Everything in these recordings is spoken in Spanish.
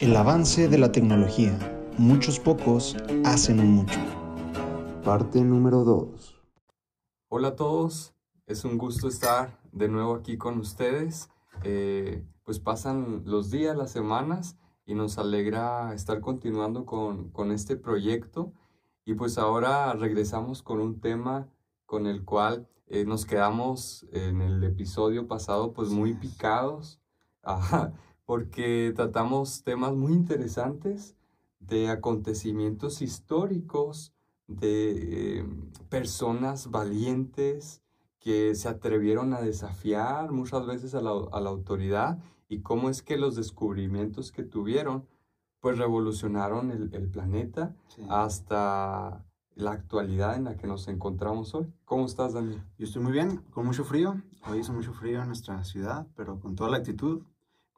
El avance de la tecnología. Muchos pocos hacen un mucho. Parte número 2. Hola a todos, es un gusto estar de nuevo aquí con ustedes. Eh, pues pasan los días, las semanas y nos alegra estar continuando con, con este proyecto. Y pues ahora regresamos con un tema con el cual eh, nos quedamos en el episodio pasado pues muy picados. Ajá porque tratamos temas muy interesantes de acontecimientos históricos, de eh, personas valientes que se atrevieron a desafiar muchas veces a la, autoridad y cómo es que los descubrimientos que tuvieron pues revolucionaron el, planeta hasta la actualidad en la que nos encontramos hoy. ¿Cómo estás, Daniel? Yo estoy muy bien, con mucho frío. Hoy hizo mucho frío en nuestra ciudad, pero con toda la actitud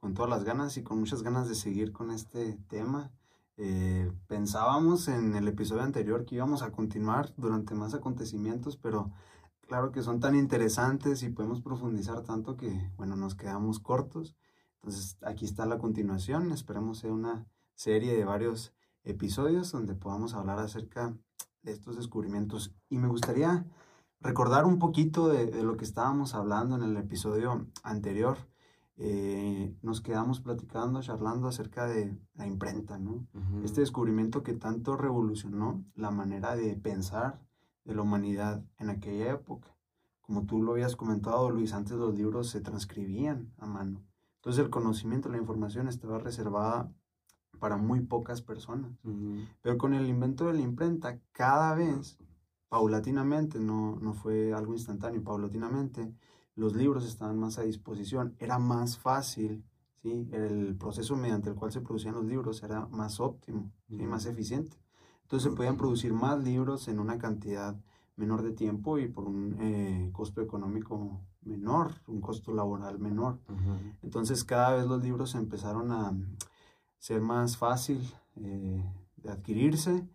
con todas las ganas y con muchas ganas de seguir con este tema. Eh, pensábamos en el episodio anterior que íbamos a continuar durante más acontecimientos, pero claro que son tan interesantes y podemos profundizar tanto que, bueno, nos quedamos cortos. Entonces, aquí está la continuación. Esperemos sea una serie de varios episodios donde podamos hablar acerca de estos descubrimientos. Y me gustaría recordar un poquito de, de lo que estábamos hablando en el episodio anterior. Eh, nos quedamos platicando, charlando acerca de la imprenta, ¿no? Este descubrimiento que tanto revolucionó la manera de pensar de la humanidad en aquella época. Como tú lo habías comentado, Luis, antes los libros se transcribían a mano. Entonces el conocimiento, la información estaba reservada para muy pocas personas. Pero con el invento de la imprenta, cada vez, paulatinamente, no, no fue algo instantáneo, paulatinamente, los libros estaban más a disposición, era más fácil, ¿sí? el proceso mediante el cual se producían los libros era más óptimo, y más eficiente. Entonces se podían producir más libros en una cantidad menor de tiempo y por un eh, costo económico menor, un costo laboral menor. Entonces cada vez los libros empezaron a ser más fácil eh, de adquirirse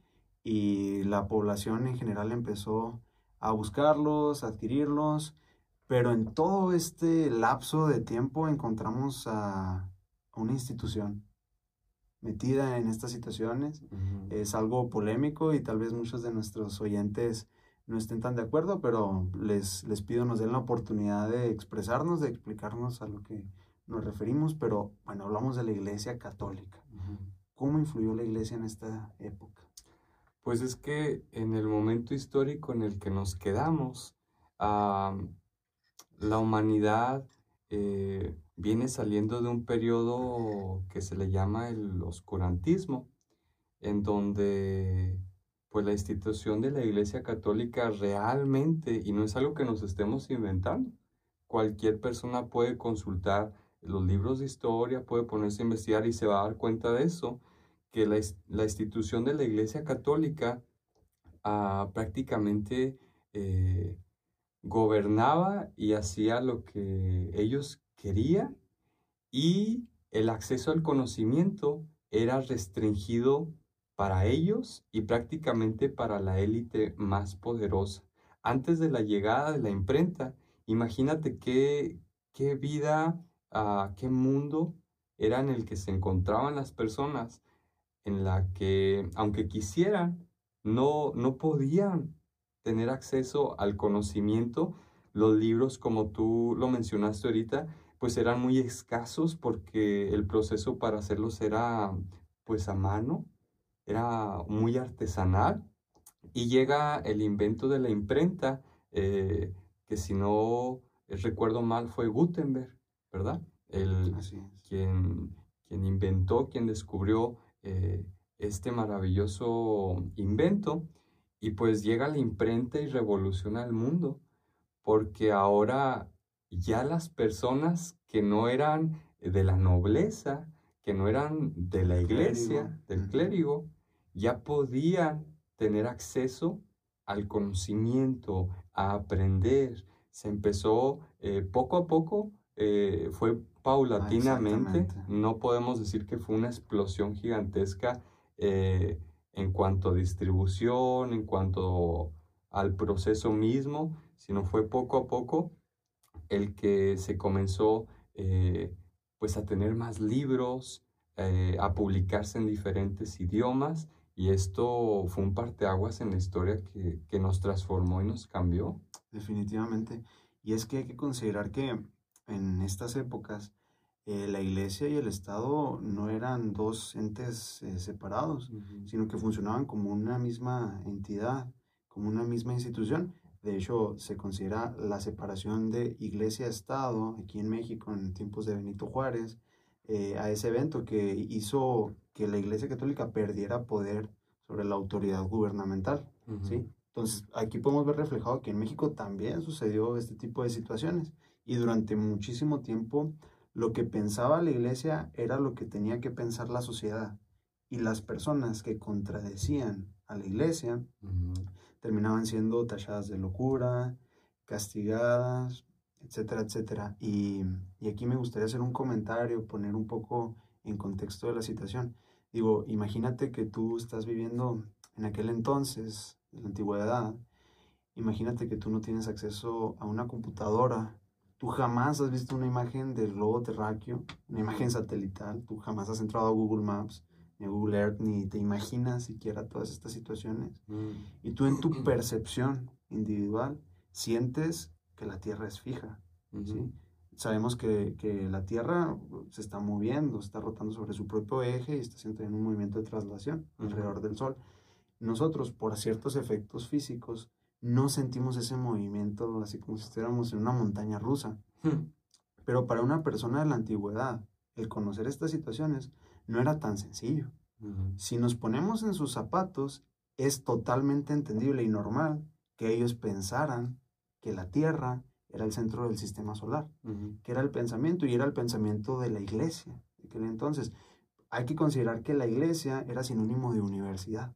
y la población en general empezó a buscarlos, a adquirirlos pero en todo este lapso de tiempo encontramos a una institución metida en estas situaciones. Es algo polémico y tal vez muchos de nuestros oyentes no estén tan de acuerdo, pero les, les pido nos den la oportunidad de expresarnos, de explicarnos a lo que nos referimos, pero bueno, hablamos de la Iglesia Católica. ¿Cómo influyó la Iglesia en esta época? Pues es que en el momento histórico en el que nos quedamos, la humanidad eh, viene saliendo de un periodo que se le llama el oscurantismo, en donde pues la institución de la Iglesia Católica realmente, y no es algo que nos estemos inventando, cualquier persona puede consultar los libros de historia, puede ponerse a investigar y se va a dar cuenta de eso, que la, institución de la Iglesia Católica ah, prácticamente eh, gobernaba y hacía lo que ellos querían y el acceso al conocimiento era restringido para ellos y prácticamente para la élite más poderosa. Antes de la llegada de la imprenta, imagínate qué, qué vida, uh, qué mundo era en el que se encontraban las personas, en la que, aunque quisieran, no, no podían tener acceso al conocimiento. Los libros, como tú lo mencionaste ahorita, pues eran muy escasos porque el proceso para hacerlos era pues a mano, era muy artesanal. Y llega el invento de la imprenta, eh, que si no recuerdo mal fue Gutenberg, ¿verdad? El, quien, quien inventó, quien descubrió eh, este maravilloso invento. Y pues llega la imprenta y revoluciona el mundo, porque ahora ya las personas que no eran de la nobleza, que no eran de la iglesia, del clérigo, ya podían tener acceso al conocimiento, a aprender. Se empezó eh, poco a poco, eh, fue paulatinamente, no podemos decir que fue una explosión gigantesca eh, en cuanto a distribución, en cuanto al proceso mismo, sino fue poco a poco el que se comenzó eh, pues a tener más libros, eh, a publicarse en diferentes idiomas y esto fue un parteaguas en la historia que, que nos transformó y nos cambió. Definitivamente. Y es que hay que considerar que en estas épocas eh, la iglesia y el Estado no eran dos entes eh, separados, sino que funcionaban como una misma entidad, como una misma institución. De hecho, se considera la separación de iglesia-estado aquí en México en tiempos de Benito Juárez, eh, a ese evento que hizo que la Iglesia Católica perdiera poder sobre la autoridad gubernamental. ¿sí? Entonces, aquí podemos ver reflejado que en México también sucedió este tipo de situaciones y durante muchísimo tiempo lo que pensaba la Iglesia era lo que tenía que pensar la sociedad y las personas que contradecían a la Iglesia terminaban siendo tachadas de locura, castigadas, etcétera, etcétera. Y, y, aquí me gustaría hacer un comentario, poner un poco en contexto de la situación. Digo, imagínate que tú estás viviendo en aquel entonces, en la antigüedad, imagínate que tú no tienes acceso a una computadora, tú jamás has visto una imagen del globo terráqueo, una imagen satelital, tú jamás has entrado a Google Maps, ni a Google Earth, ni te imaginas siquiera todas estas situaciones. Mm. Y tú en tu percepción individual sientes que la Tierra es fija. ¿sí? Sabemos que, que, la Tierra se está moviendo, está rotando sobre su propio eje y está haciendo un movimiento de traslación alrededor del Sol. Nosotros, por ciertos efectos físicos, no sentimos ese movimiento así como si estuviéramos en una montaña rusa. Hmm. Pero para una persona de la antigüedad, el conocer estas situaciones no era tan sencillo. Si nos ponemos en sus zapatos, es totalmente entendible y normal que ellos pensaran que la Tierra era el centro del sistema solar, que era el pensamiento y era el pensamiento de la iglesia entonces. Hay que considerar que la iglesia era sinónimo de universidad,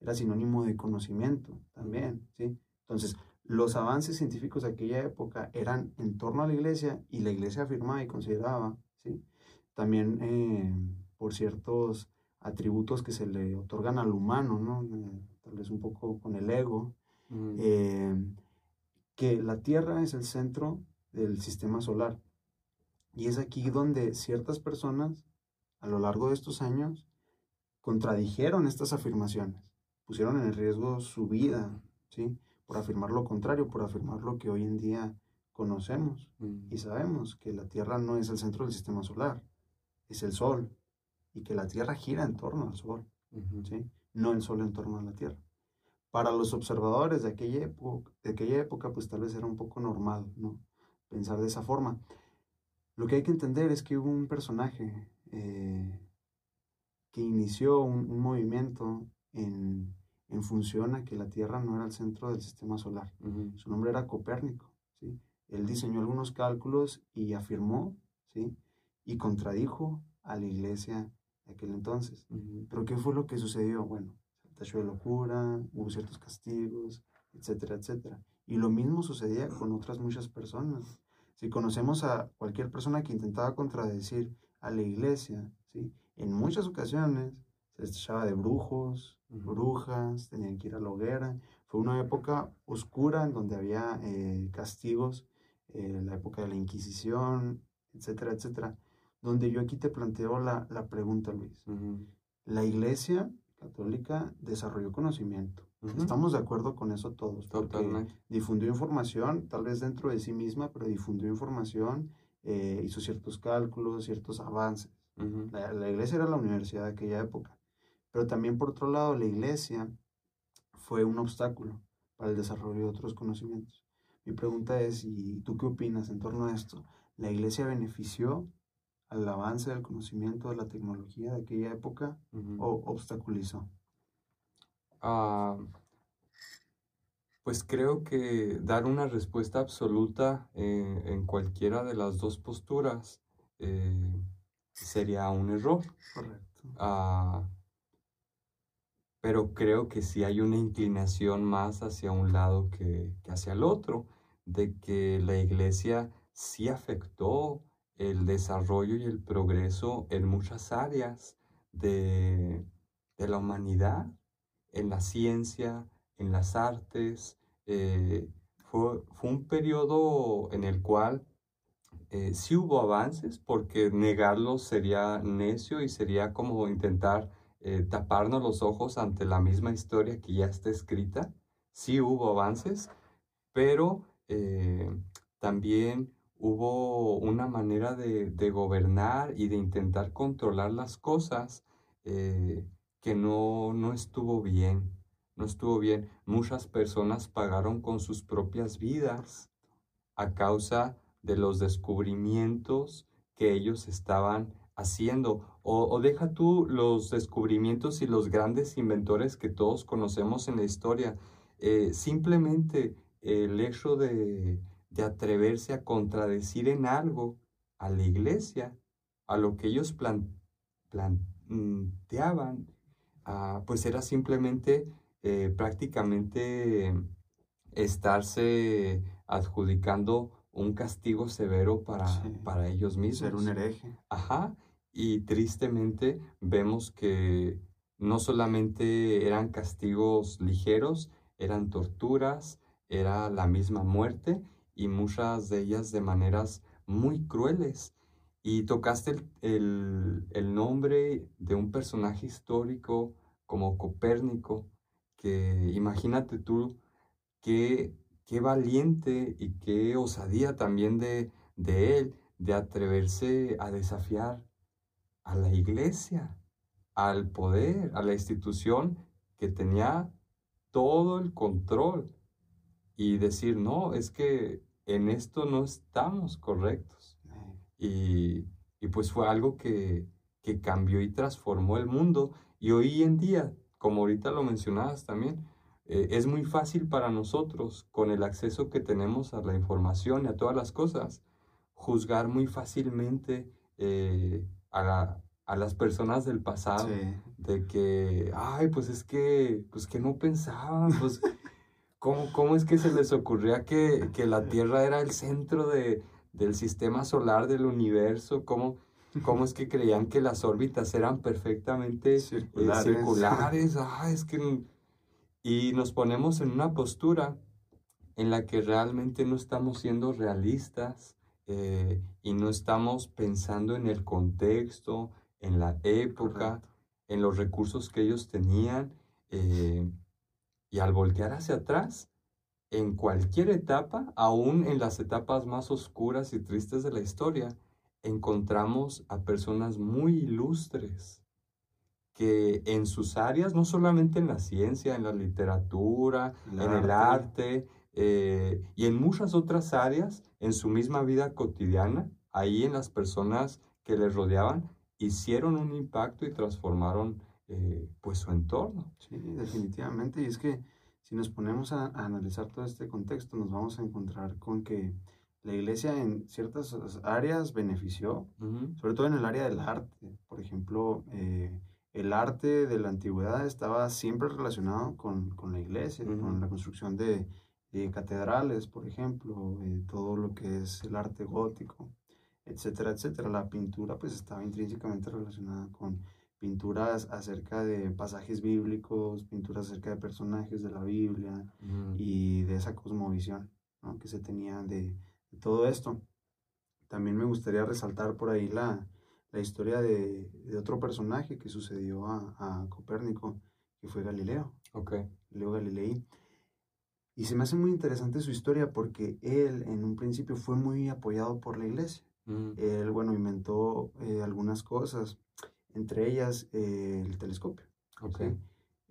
era sinónimo de conocimiento también, ¿sí? Entonces, los avances científicos de aquella época eran en torno a la iglesia y la iglesia afirmaba y consideraba, ¿sí? También eh, por ciertos atributos que se le otorgan al humano, ¿no? Eh, tal vez un poco con el ego. Mm. Eh, que la Tierra es el centro del sistema solar. Y es aquí donde ciertas personas, a lo largo de estos años, contradijeron estas afirmaciones, pusieron en riesgo su vida, ¿sí? Por afirmar lo contrario, por afirmar lo que hoy en día conocemos y sabemos, que la Tierra no es el centro del sistema solar, es el Sol, y que la Tierra gira en torno al Sol, ¿sí? No el Sol en torno a la Tierra para los observadores de aquella, época, de aquella época, pues tal vez era un poco normal, ¿no? Pensar de esa forma. Lo que hay que entender es que hubo un personaje eh, que inició un, movimiento en, en, función a que la Tierra no era el centro del sistema solar. Su nombre era Copérnico, ¿sí? Él diseñó algunos cálculos y afirmó, ¿sí? Y contradijo a la iglesia de aquel entonces. Pero ¿qué fue lo que sucedió? Bueno, de locura, hubo ciertos castigos, etcétera, etcétera. Y lo mismo sucedía con otras muchas personas. Si conocemos a cualquier persona que intentaba contradecir a la iglesia, ¿sí? en muchas ocasiones se de brujos, brujas, tenían que ir a la hoguera. Fue una época oscura en donde había eh, castigos, eh, la época de la Inquisición, etcétera, etcétera. Donde yo aquí te planteo la, la pregunta, Luis. La iglesia católica desarrolló conocimiento. Estamos de acuerdo con eso todos, porque difundió información, tal vez dentro de sí misma, pero difundió información, eh, hizo ciertos cálculos, ciertos avances. la, la, iglesia era la universidad de aquella época, pero también por otro lado la iglesia fue un obstáculo para el desarrollo de otros conocimientos. Mi pregunta es, ¿y tú qué opinas en torno a esto? ¿La iglesia benefició al avance del conocimiento de la tecnología de aquella época o obstaculizó? Ah, pues creo que dar una respuesta absoluta en cualquiera de las dos posturas eh, sería un error. Correcto. Ah, pero creo que sí hay una inclinación más hacia un lado que, que hacia el otro, de que la iglesia sí afectó el desarrollo y el progreso en muchas áreas de, la humanidad, en la ciencia, en las artes. Eh, fue, un periodo en el cual eh, sí hubo avances, porque negarlos sería necio y sería como intentar eh, taparnos los ojos ante la misma historia que ya está escrita. Sí hubo avances, pero eh, también hubo una manera de, gobernar y de intentar controlar las cosas que no, no estuvo bien. No estuvo bien. Muchas personas pagaron con sus propias vidas a causa de los descubrimientos que ellos estaban haciendo. O, deja tú los descubrimientos y los grandes inventores que todos conocemos en la historia. Eh, simplemente el hecho de, atreverse a contradecir en algo a la iglesia, a lo que ellos planteaban, ah, pues era simplemente eh, prácticamente estarse adjudicando un castigo severo para, para ellos mismos. Ser un hereje. Ajá. Y tristemente vemos que no solamente eran castigos ligeros, eran torturas, era la misma muerte y muchas de ellas de maneras muy crueles. Y tocaste el, el nombre de un personaje histórico como Copérnico, que imagínate tú que qué valiente y qué osadía también de, de él de atreverse a desafiar a la iglesia, al poder, a la institución que tenía todo el control y decir, no, es que en esto no estamos correctos. Y, y pues fue algo que, que cambió y transformó el mundo. Y hoy en día, como ahorita lo mencionabas también, eh, es muy fácil para nosotros, con el acceso que tenemos a la información y a todas las cosas, juzgar muy fácilmente eh, a, las personas del pasado, de que, ay, pues es que, pues que no pensaban, pues, ¿cómo, ¿cómo, es que se les ocurría que, que la Tierra era el centro de, del sistema solar, del universo? ¿Cómo, ¿Cómo es que creían que las órbitas eran perfectamente eh, circulares? circulares? Ah, es que y nos ponemos en una postura en la que realmente no estamos siendo realistas eh, y no estamos pensando en el contexto, en la época, en los recursos que ellos tenían. Eh, y al voltear hacia atrás, en cualquier etapa, aún en las etapas más oscuras y tristes de la historia, encontramos a personas muy ilustres que en sus áreas, no solamente en la ciencia, en la literatura, en el arte eh, y en muchas otras áreas, en su misma vida cotidiana, ahí en las personas que les rodeaban, hicieron un impacto y transformaron eh, pues su entorno. Sí, definitivamente. Y es que si nos ponemos a, analizar todo este contexto, nos vamos a encontrar con que la iglesia en ciertas áreas benefició, sobre todo en el área del arte. Por ejemplo, eh, el arte de la antigüedad estaba siempre relacionado con, la iglesia, con la construcción de, catedrales, por ejemplo, eh, todo lo que es el arte gótico, etcétera, etcétera. La pintura pues estaba intrínsecamente relacionada con pinturas acerca de pasajes bíblicos, pinturas acerca de personajes de la Biblia y de esa cosmovisión que se tenía de todo esto. También me gustaría resaltar por ahí la, la historia de, otro personaje que sucedió a, Copérnico, que fue Galileo. Ok. Galileo Galilei. Y se me hace muy interesante su historia porque él en un principio fue muy apoyado por la iglesia. Mm. Él, bueno, inventó eh, algunas cosas, entre ellas eh, el telescopio. Okay.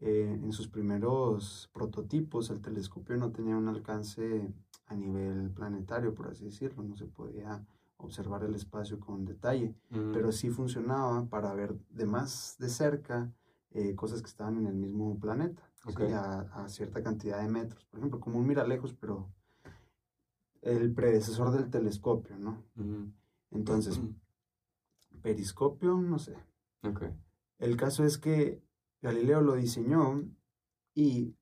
Eh, en sus primeros prototipos el telescopio no tenía un alcance a nivel planetario, por así decirlo, no se podía observar el espacio con detalle, pero mm. sí funcionaba para ver de más de cerca eh, cosas que estaban en el mismo planeta, a, cierta cantidad de metros, por ejemplo, como un miralejos, pero el predecesor del telescopio, ¿no? Entonces, periscopio, no sé. El caso es que Galileo lo diseñó y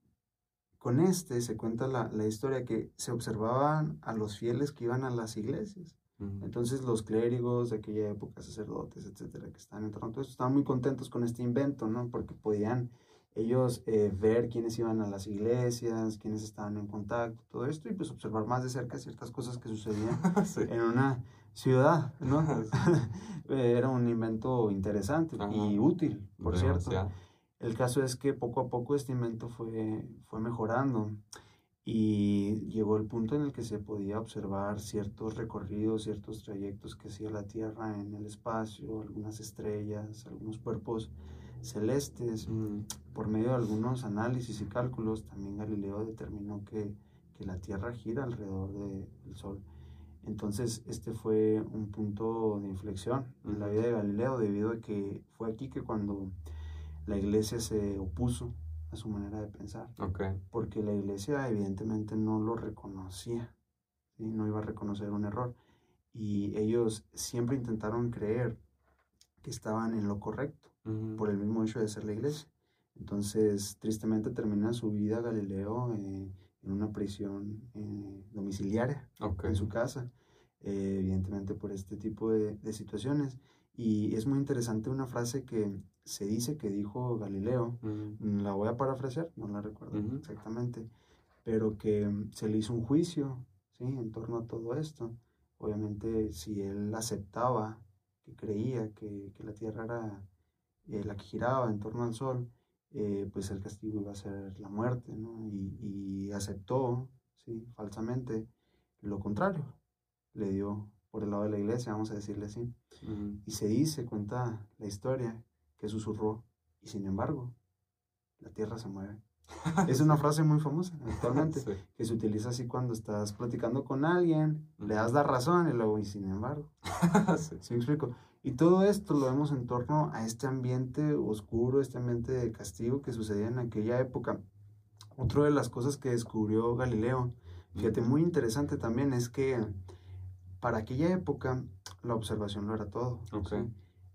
con este se cuenta la, la historia que se observaban a los fieles que iban a las iglesias entonces los clérigos de aquella época, sacerdotes, etcétera, que están en Toronto, estaban muy contentos con este invento, ¿no? Porque podían ellos eh, ver quiénes iban a las iglesias, quiénes estaban en contacto, todo esto, y pues observar más de cerca ciertas cosas que sucedían Sí. en una ciudad, ¿no? Era un invento interesante Ajá. y útil, por cierto. El caso es que poco a poco este invento fue, fue mejorando y llegó el punto en el que se podía observar ciertos recorridos, ciertos trayectos que hacía la Tierra en el espacio, algunas estrellas, algunos cuerpos celestes. Por medio de algunos análisis y cálculos, también Galileo determinó que, que la Tierra gira alrededor de- del Sol. Entonces, este fue un punto de inflexión en la vida de Galileo, debido a que fue aquí que cuando la iglesia se opuso a su manera de pensar, Ok. porque la iglesia evidentemente no lo reconocía, ¿sí? no iba a reconocer un error. Y ellos siempre intentaron creer que estaban en lo correcto Por el mismo hecho de ser la iglesia. Entonces, tristemente termina su vida Galileo eh, en una prisión eh, domiciliaria Ok. en su casa, eh, evidentemente por este tipo de, de situaciones. Y es muy interesante una frase que se dice que dijo Galileo, Ujú. mm, la voy a parafrasear, no la recuerdo Ujú. exactamente, pero que mm, se le hizo un juicio ¿sí? en torno a todo esto. Obviamente, si él aceptaba, que creía que, que la Tierra era eh, la que giraba en torno al Sol, eh, pues el castigo iba a ser la muerte, ¿no? Y, y aceptó, ¿sí? falsamente, lo contrario. Le dio por el lado de la iglesia, vamos a decirle así. Y se dice, cuenta la historia, que susurró, y sin embargo, la Tierra se mueve. Es una frase muy famosa actualmente, Sí. que se utiliza así cuando estás platicando con alguien, le das la razón y luego, y sin embargo. Sí. ¿Sí me explico? Y todo esto lo vemos en torno a este ambiente oscuro, este ambiente de castigo que sucedía en aquella época. Otra de las cosas que descubrió Galileo, fíjate, muy interesante también, es que para aquella época la observación lo era todo. Ok. ¿sí?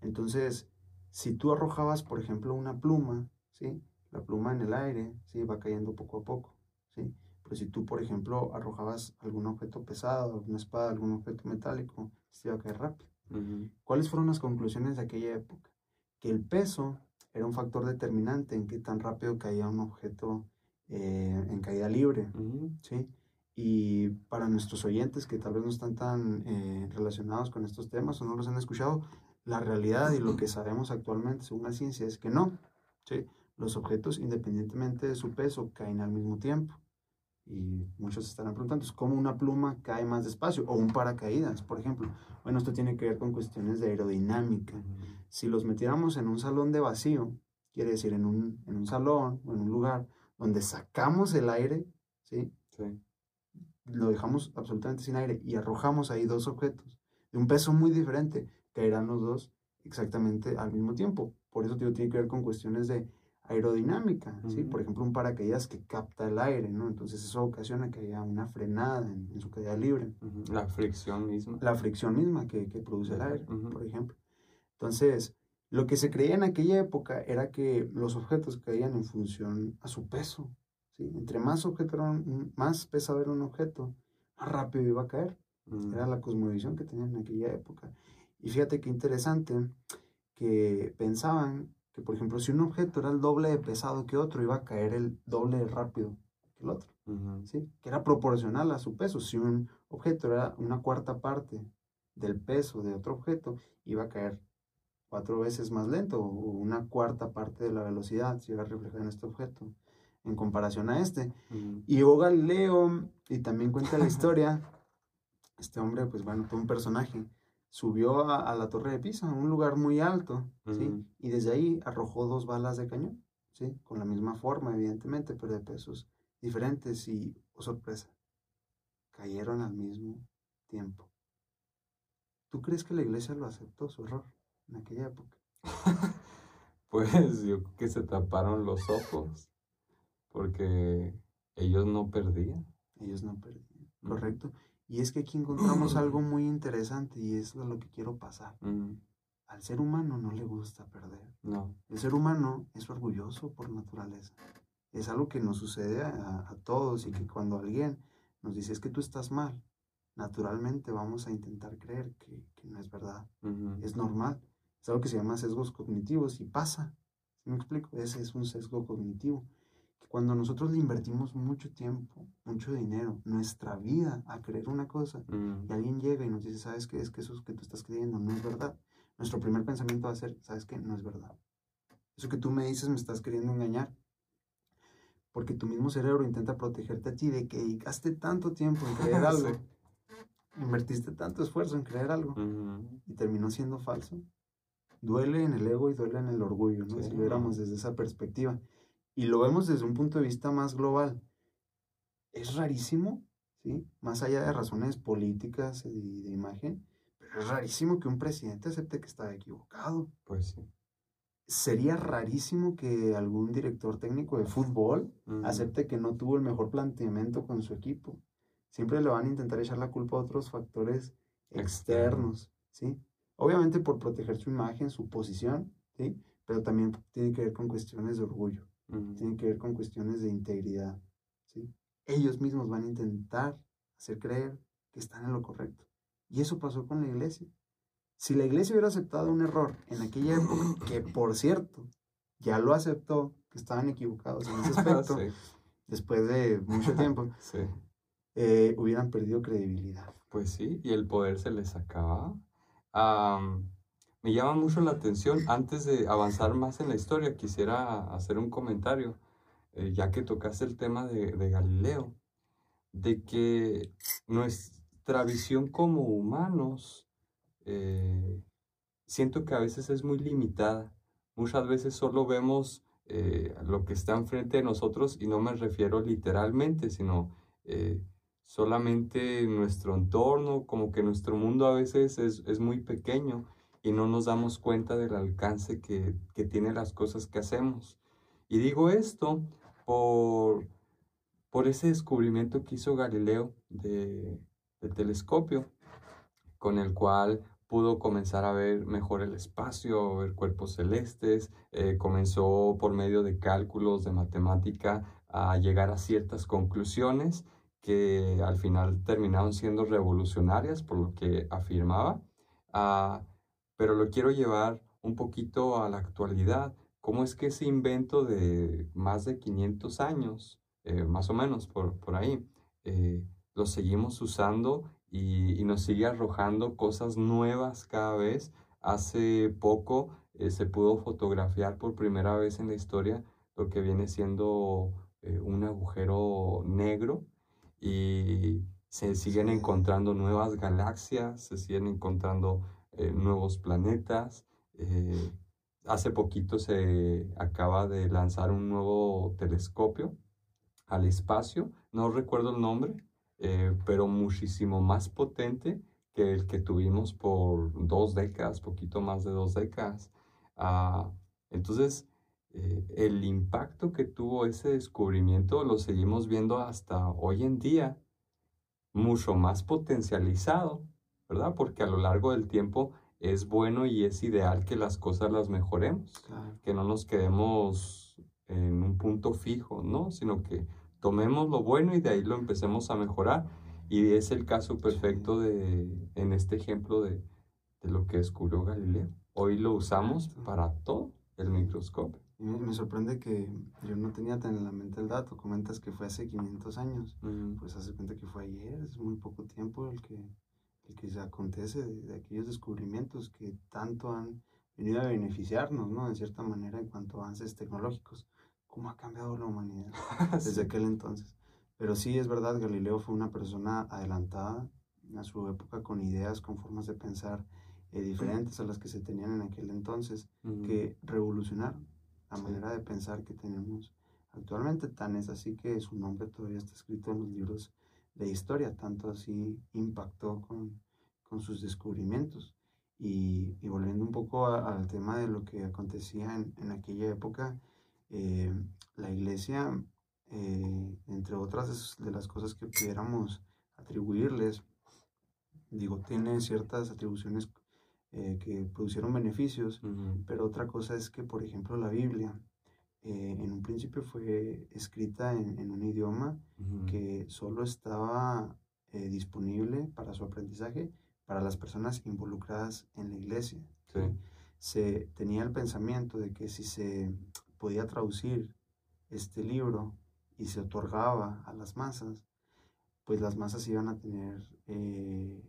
Entonces, si tú arrojabas, por ejemplo, una pluma, ¿sí? La pluma en el aire, ¿sí? Va cayendo poco a poco, ¿sí? Pero si tú, por ejemplo, arrojabas algún objeto pesado, alguna espada, algún objeto metálico, se iba a caer rápido. ¿Cuáles fueron las conclusiones de aquella época? Que el peso era un factor determinante en qué tan rápido caía un objeto eh, en caída libre. ¿sí? Y para nuestros oyentes que tal vez no están tan eh, relacionados con estos temas o no los han escuchado, la realidad y lo que sabemos actualmente según la ciencia es que no, ¿sí? Los objetos, independientemente de su peso, caen al mismo tiempo. Y muchos estarán preguntando, ¿cómo una pluma cae más despacio? O un paracaídas, por ejemplo. Bueno, esto tiene que ver con cuestiones de aerodinámica. Si los metiéramos en un salón de vacío, quiere decir en un, en un salón o en un lugar donde sacamos el aire, ¿sí? Sí. lo dejamos absolutamente sin aire y arrojamos ahí dos objetos de un peso muy diferente, caerán los dos exactamente al mismo tiempo. Por eso tiene que ver con cuestiones de aerodinámica. Por ejemplo, un paracaídas que capta el aire, ¿no? Entonces eso ocasiona que haya una frenada en, en su caída libre. La fricción misma. La fricción misma que, que produce el aire, por ejemplo. Entonces, lo que se creía en aquella época era que los objetos caían en función a su peso, ¿sí? Entre más, objeto era un- más pesado era un objeto, más rápido iba a caer. Mm. Era la cosmovisión que tenían en aquella época. Y fíjate qué interesante que pensaban que, por ejemplo, si un objeto era el doble de pesado que otro, iba a caer el doble de rápido que el otro. ¿sí? Que era proporcional a su peso. Si un objeto era una cuarta parte del peso de otro objeto, iba a caer cuatro veces más lento o una cuarta parte de la velocidad se iba a reflejar en este objeto en comparación a este. Y llegó Galileo, y también cuenta la historia, este hombre, pues bueno, fue un personaje, subió a, a la torre de Pisa, un lugar muy alto, ¿sí? Y desde ahí arrojó dos balas de cañón, ¿sí? Con la misma forma, evidentemente, pero de pesos diferentes y, oh sorpresa, cayeron al mismo tiempo. ¿Tú crees que la iglesia lo aceptó, su error, en aquella época? Pues yo creo que se taparon los ojos porque ellos no perdían. Ellos no perdían, correcto. Y es que aquí encontramos algo muy interesante y es lo que quiero pasar. Al ser humano no le gusta perder. No. El ser humano es orgulloso por naturaleza. Es algo que nos sucede a, a todos y que cuando alguien nos dice es que tú estás mal, naturalmente vamos a intentar creer que, que no es verdad. Es normal. Es algo que se llama sesgos cognitivos y pasa. ¿Sí me explico? Ese es un sesgo cognitivo. Cuando nosotros le invertimos mucho tiempo, mucho dinero, nuestra vida a creer una cosa, Mm, y alguien llega y nos dice, ¿sabes qué? Es que eso que tú estás creyendo no es verdad. Nuestro primer pensamiento va a ser, ¿sabes qué? No es verdad. Eso que tú me dices me estás queriendo engañar. Porque tu mismo cerebro intenta protegerte a ti de que dedicaste tanto tiempo en creer algo, Sí. invertiste tanto esfuerzo en creer algo y terminó siendo falso. Duele en el ego y duele en el orgullo, ¿no? Sí, si lo viéramos desde esa perspectiva. Y lo vemos desde un punto de vista más global. Es rarísimo, ¿sí? Más allá de razones políticas y de imagen, pero es rarísimo que un presidente acepte que está equivocado. Pues sí. Sería rarísimo que algún director técnico de fútbol acepte que no tuvo el mejor planteamiento con su equipo. Siempre le van a intentar echar la culpa a otros factores externos, ¿sí? Obviamente por proteger su imagen, su posición, ¿sí? Pero también tiene que ver con cuestiones de orgullo, ujú, tiene que ver con cuestiones de integridad, ¿sí? Ellos mismos van a intentar hacer creer que están en lo correcto. Y eso pasó con la iglesia. Si la iglesia hubiera aceptado un error en aquella época, que por cierto, ya lo aceptó, que estaban equivocados en ese aspecto, Sí, después de mucho tiempo, sí. eh, hubieran perdido credibilidad. Pues sí, y el poder se les acaba. Am, me llama mucho la atención, antes de avanzar más en la historia, quisiera hacer un comentario, eh, ya que tocaste el tema de, Galileo, de que nuestra visión como humanos, eh, siento que a veces es muy limitada. Muchas veces solo vemos eh, lo que está enfrente de nosotros y no me refiero literalmente, sino eh, solamente nuestro entorno, como que nuestro mundo a veces es, es muy pequeño y no nos damos cuenta del alcance que, que tiene las cosas que hacemos. Y digo esto por, por ese descubrimiento que hizo Galileo de, telescopio, con el cual pudo comenzar a ver mejor el espacio, ver cuerpos celestes, eh, comenzó por medio de cálculos, de matemática, a llegar a ciertas conclusiones que al final terminaron siendo revolucionarias por lo que afirmaba, Ah, pero lo quiero llevar un poquito a la actualidad. ¿Cómo es que ese invento de más de 500 años, eh, más o menos por, por ahí, eh, lo seguimos usando y, y nos sigue arrojando cosas nuevas cada vez? Hace poco eh, se pudo fotografiar por primera vez en la historia lo que viene siendo eh, un agujero negro y se siguen encontrando nuevas galaxias, se siguen encontrando eh, nuevos planetas. eh, hace poquito se acaba de lanzar un nuevo telescopio al espacio, no recuerdo el nombre, eh, pero muchísimo más potente que el que tuvimos por dos décadas, poquito más de dos décadas. Ah, entonces, el impacto que tuvo ese descubrimiento lo seguimos viendo hasta hoy en día, mucho más potencializado, ¿verdad? Porque a lo largo del tiempo es bueno y es ideal que las cosas las mejoremos Claro. que no nos quedemos en un punto fijo, ¿no? Sino que tomemos lo bueno y de ahí lo empecemos a mejorar. Y es el caso perfecto de, en este ejemplo de, de lo que descubrió Galileo. Hoy lo usamos para todo el microscopio. Y me, me sorprende que yo no tenía tan en la mente el dato. Comentas que fue hace 500 años. Mm, Pues hace cuenta que fue ayer, es muy poco tiempo el que, el que se acontece de, de aquellos descubrimientos que tanto han venido a beneficiarnos, ¿no? En cierta manera, en cuanto a avances tecnológicos. ¿Cómo ha cambiado la humanidad desde Sí. aquel entonces? Pero sí, es verdad, Galileo fue una persona adelantada a su época con ideas, con formas de pensar eh, diferentes a las que se tenían en aquel entonces Mm, que revolucionaron la Sí. manera de pensar que tenemos actualmente. Tan es así que su nombre todavía está escrito en los libros de historia, tanto así impactó con, con sus descubrimientos. Y, y volviendo un poco a- al tema de lo que acontecía en, en aquella época, eh, la iglesia, eh, entre otras de las cosas que pudiéramos atribuirles, digo, tiene ciertas atribuciones eh, que producieron beneficios, ujú, pero otra cosa es que, por ejemplo, la Biblia eh, en un principio fue escrita en, en un idioma ujú, que solo estaba eh, disponible para su aprendizaje para las personas involucradas en la iglesia. Sí. se tenía el pensamiento de que si se podía traducir este libro y se otorgaba a las masas, pues las masas iban a tener, eh,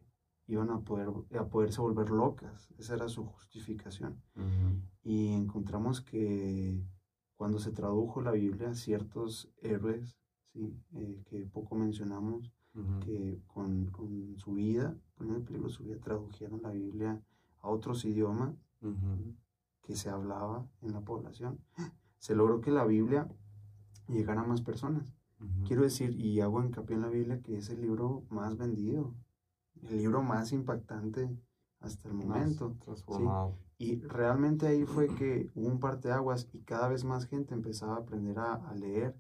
iban a, poder, a poderse volver locas. Esa era su justificación. Y encontramos que cuando se tradujo la Biblia, ciertos héroes, ¿sí? Eh, que poco mencionamos, que con, con, su vida, poniendo en peligro su vida, tradujeron la Biblia a otros idiomas que se hablaba en la población, se logró que la Biblia llegara a más personas. Quiero decir, y hago hincapié en la Biblia, que es el libro más vendido, el libro más impactante hasta el momento. Y realmente ahí fue que hubo un parteaguas y cada vez más gente empezaba a aprender a leer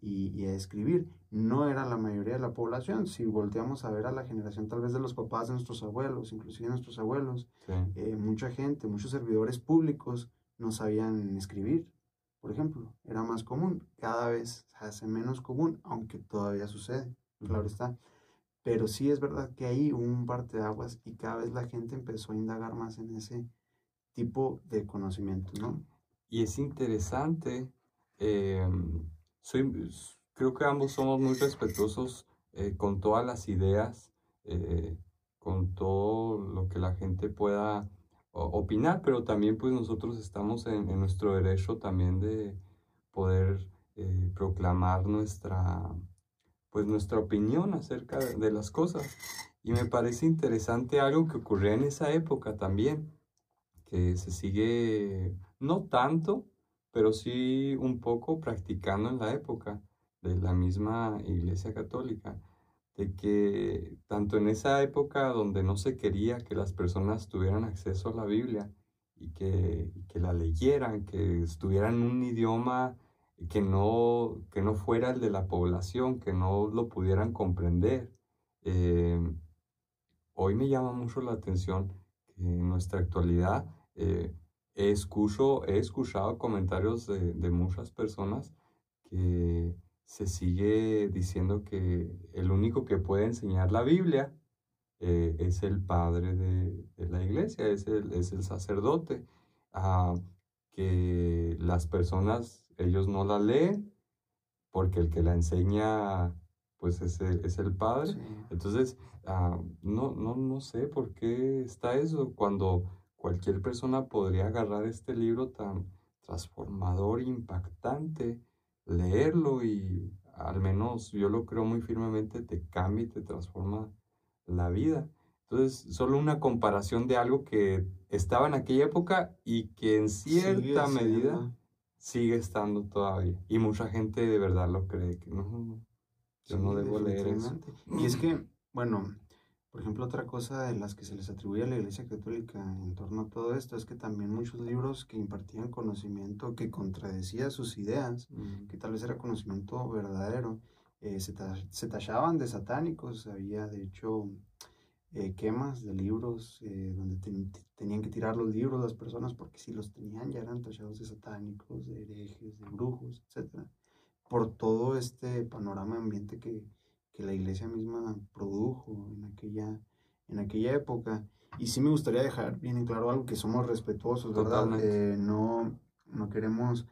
y, a escribir. No era la mayoría de la población. Si volteamos a ver a la generación tal vez de los papás de nuestros abuelos, inclusive nuestros abuelos, eh, mucha gente, muchos servidores públicos no sabían escribir, por ejemplo. Era más común. Cada vez se hace menos común, aunque todavía sucede, claro está. Pero sí es verdad que ahí hubo un parte de aguas y cada vez la gente empezó a indagar más en ese tipo de conocimiento, ¿no? Y es interesante eh, creo que ambos somos muy respetuosos eh, con todas las ideas, eh, con todo lo que la gente pueda opinar, pero también pues nosotros estamos en, nuestro derecho también de poder proclamar nuestra, pues nuestra opinión acerca de, las cosas. Y me parece interesante algo que ocurría en esa época también, que se sigue, no tanto, pero sí un poco practicando en la época de la misma Iglesia Católica, de que tanto en esa época donde no se quería que las personas tuvieran acceso a la Biblia y que, que la leyeran, que estuvieran un idioma que no, que no fuera el de la población, que no lo pudieran comprender. Eh, hoy me llama mucho la atención que en nuestra actualidad eh, Escucho, he escuchado comentarios de, muchas personas que se sigue diciendo que el único que puede enseñar la Biblia eh, es el padre de, la iglesia, es el, es el sacerdote, ah, que las personas, ellos no la leen porque el que la enseña pues es el, es el padre. Entonces, ah, no, no, no sé por qué está eso. Cuando Cualquier persona podría agarrar este libro tan transformador, impactante, leerlo y al menos yo lo creo muy firmemente, te cambia y te transforma la vida. Entonces, solo una comparación de algo que estaba en aquella época y que en cierta medida sigue estando todavía. Y mucha gente de verdad lo cree, que no, yo no debo leer eso. Y es que, bueno, por ejemplo, otra cosa de las que se les atribuye a la Iglesia Católica en torno a todo esto es que también muchos libros que impartían conocimiento que contradecía sus ideas, que tal vez era conocimiento verdadero, eh, se, se, tallaban de satánicos. Había, de hecho, eh, quemas de libros eh, donde tenían que tirar los libros las personas porque si los tenían ya eran tallados de satánicos, de herejes, de brujos, etc. Por todo este panorama ambiente que, que la iglesia misma produjo en aquella, en aquella época. Y sí me gustaría dejar bien claro algo, que somos respetuosos, ¿verdad? Eh, no, no queremos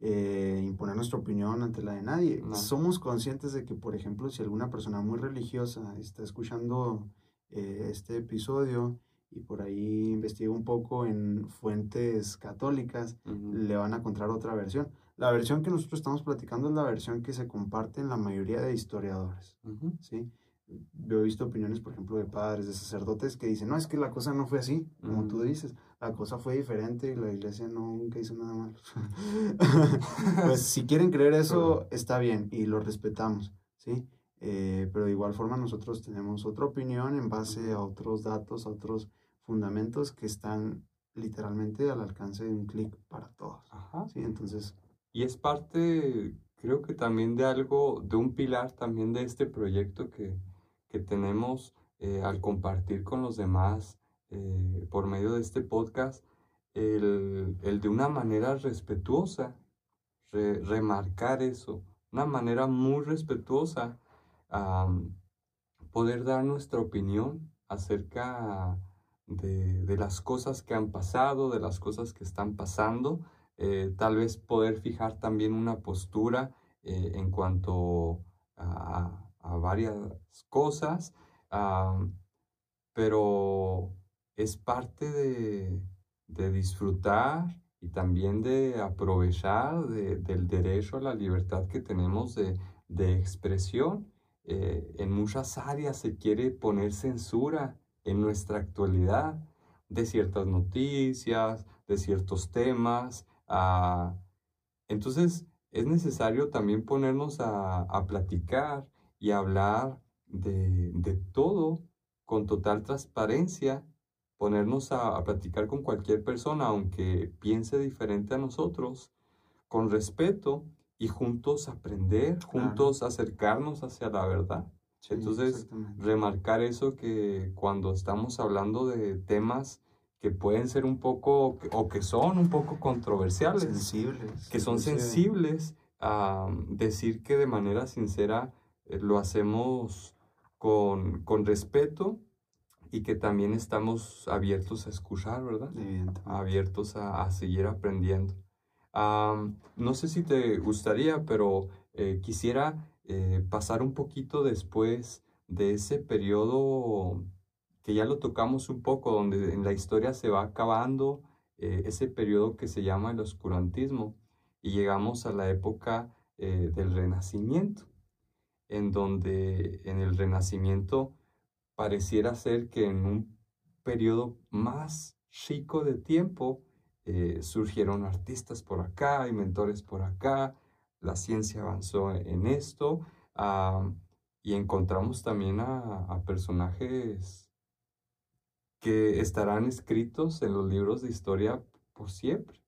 eh, imponer nuestra opinión ante la de nadie. Somos conscientes de que, por ejemplo, si alguna persona muy religiosa está escuchando eh, este episodio y por ahí investiga un poco en fuentes católicas, le van a encontrar otra versión. La versión que nosotros estamos platicando es la versión que se comparte en la mayoría de historiadores, ¿sí? Yo he visto opiniones, por ejemplo, de padres, de sacerdotes que dicen, no, es que la cosa no fue así, como tú dices, la cosa fue diferente y la iglesia nunca hizo nada malo. pues si quieren creer eso, está bien y lo respetamos, ¿sí? Eh, pero de igual forma nosotros tenemos otra opinión en base a otros datos, a otros fundamentos que están literalmente al alcance de un clic para todos. ¿sí? Entonces, y es parte, creo que también de algo, de un pilar también de este proyecto que, que tenemos eh, al compartir con los demás eh, por medio de este podcast, el, el de una manera respetuosa, remarcar eso, una manera muy respetuosa, poder dar nuestra opinión acerca de, las cosas que han pasado, de las cosas que están pasando, eh, tal vez poder fijar también una postura eh, en cuanto a, varias cosas, pero es parte de, disfrutar y también de aprovechar del derecho a la libertad que tenemos de, expresión. Eh, en muchas áreas se quiere poner censura en nuestra actualidad de ciertas noticias, de ciertos temas. Ah, entonces es necesario también ponernos a, platicar y hablar de, todo con total transparencia, ponernos a, platicar con cualquier persona, aunque piense diferente a nosotros, con respeto y juntos aprender, juntos acercarnos hacia la verdad. Entonces, remarcar eso que cuando estamos hablando de temas que pueden ser un poco, o que son un poco controversiales, sensibles, que son sensibles, a decir que de manera sincera eh, lo hacemos con, con, respeto y que también estamos abiertos a escuchar, ¿verdad? Abiertos a, a, seguir aprendiendo. no sé si te gustaría, pero eh, quisiera eh, pasar un poquito después de ese periodo que ya lo tocamos un poco, donde en la historia se va acabando eh, ese periodo que se llama el oscurantismo y llegamos a la época eh, del renacimiento, en donde en el renacimiento pareciera ser que en un periodo más chico de tiempo surgieron artistas por acá, inventores por acá, la ciencia avanzó en esto y encontramos también a, personajes que estarán escritos en los libros de historia por siempre.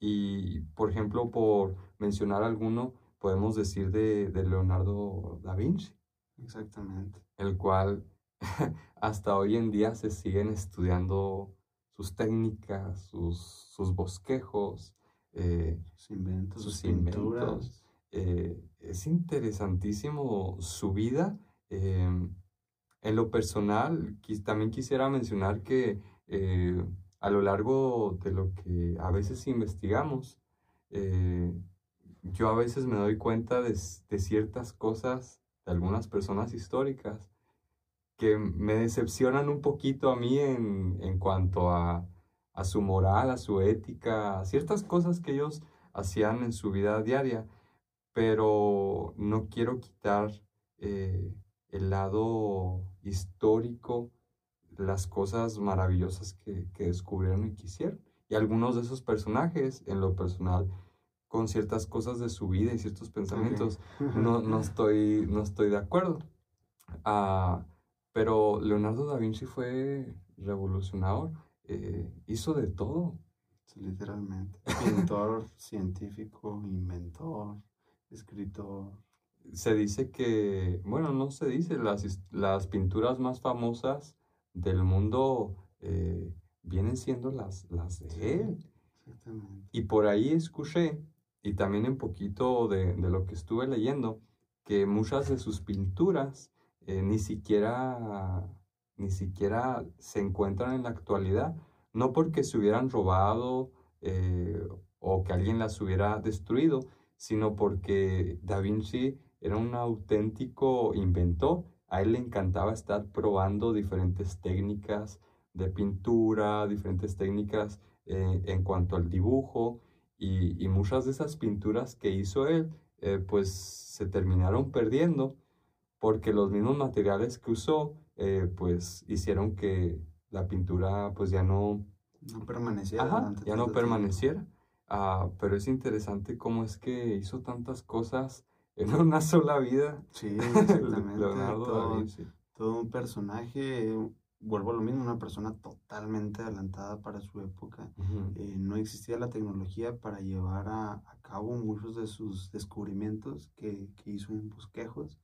Y, por ejemplo, por mencionar alguno, podemos decir de, Leonardo da Vinci. Exactamente. El cual hasta hoy en día se siguen estudiando sus técnicas, sus, bosquejos, eh, sus inventos, sus inventos. Eh, es interesantísimo su vida. Em, en lo personal, también quisiera mencionar que eh, a lo largo de lo que a veces investigamos, yo a veces me doy cuenta de, ciertas cosas de algunas personas históricas que me decepcionan un poquito a mí en, en cuanto a, a, su moral, a su ética, a ciertas cosas que ellos hacían en su vida diaria pero no quiero quitar eh, el lado histórico, las cosas maravillosas que, descubrieron y quisieron. Y algunos de esos personajes, en lo personal, con ciertas cosas de su vida y ciertos pensamientos, no, no, estoy, no estoy de acuerdo. Ah, pero Leonardo da Vinci fue revolucionador, eh, hizo de todo. literalmente. Pintor, científico, inventor, escritor. Se dice que, bueno, no se dice, las, las pinturas más famosas del mundo eh, vienen siendo las, las de él. Exactamente. Y por ahí escuché, y también un poquito de, de, lo que estuve leyendo, que muchas de sus pinturas eh, ni siquiera ni siquiera se encuentran en la actualidad, no porque se hubieran robado eh, o que alguien las hubiera destruido, sino porque Da Vinci era un auténtico inventor. A él le encantaba estar probando diferentes técnicas de pintura, diferentes técnicas eh, en cuanto al dibujo y, muchas de esas pinturas que hizo él eh, pues se terminaron perdiendo porque los mismos materiales que usó eh, pues hicieron que la pintura pues ya no, no permaneciera. ya no permaneciera. Ah, pero es interesante cómo es que hizo tantas cosas en una sola vida. Sí, exactamente. Leonardo todo, da Vinci. Todo un personaje, vuelvo a lo mismo, una persona totalmente adelantada para su época. Eh, no existía la tecnología para llevar a, cabo muchos de sus descubrimientos que, que hizo en bosquejos.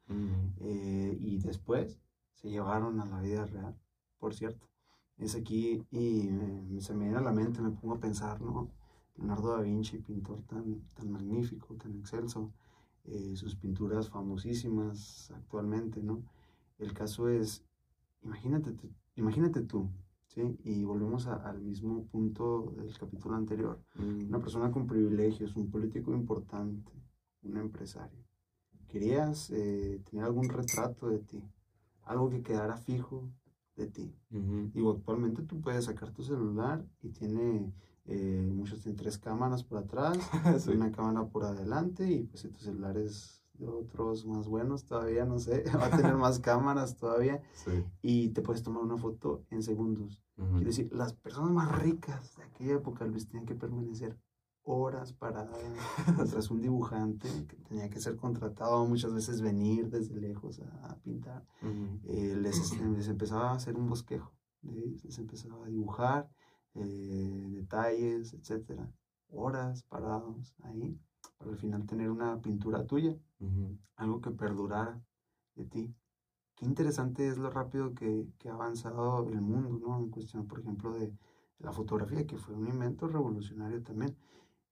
Eh, y después se llevaron a la vida real, por cierto. Es aquí y se me viene a la mente, me pongo a pensar, ¿no? Leonardo da Vinci, pintor tan, tan magnífico, tan excelso, eh, sus pinturas famosísimas actualmente, ¿no? El caso es, imagínate, imagínate tú, ¿sí? Y volvemos a- al mismo punto del capítulo anterior. Mm, Una persona con privilegios, un político importante, un empresario. Querías eh, tener algún retrato de ti, algo que quedara fijo de ti. Digo, actualmente tú puedes sacar tu celular y tiene, eh, muchos tienen tres cámaras por atrás, Sí. una cámara por adelante y pues si tu celular es de otros más buenos todavía, no sé, va a tener más cámaras todavía Sí. y te puedes tomar una foto en segundos. ujú. Quiero decir, las personas más ricas de aquella época, Luis, tenían que permanecer horas paradas tras un dibujante que tenía que ser contratado, muchas veces venir desde lejos a, a pintar. Eh, les, les empezaba a hacer un bosquejo, ¿sí? les empezaba a dibujar eh, detalles, etcétera. Horas parados ahí para al final tener una pintura tuya, algo que perdurara de ti. Qué interesante es lo rápido que, que ha avanzado el mundo, ¿no? En cuestión, por ejemplo, de la fotografía, que fue un invento revolucionario también.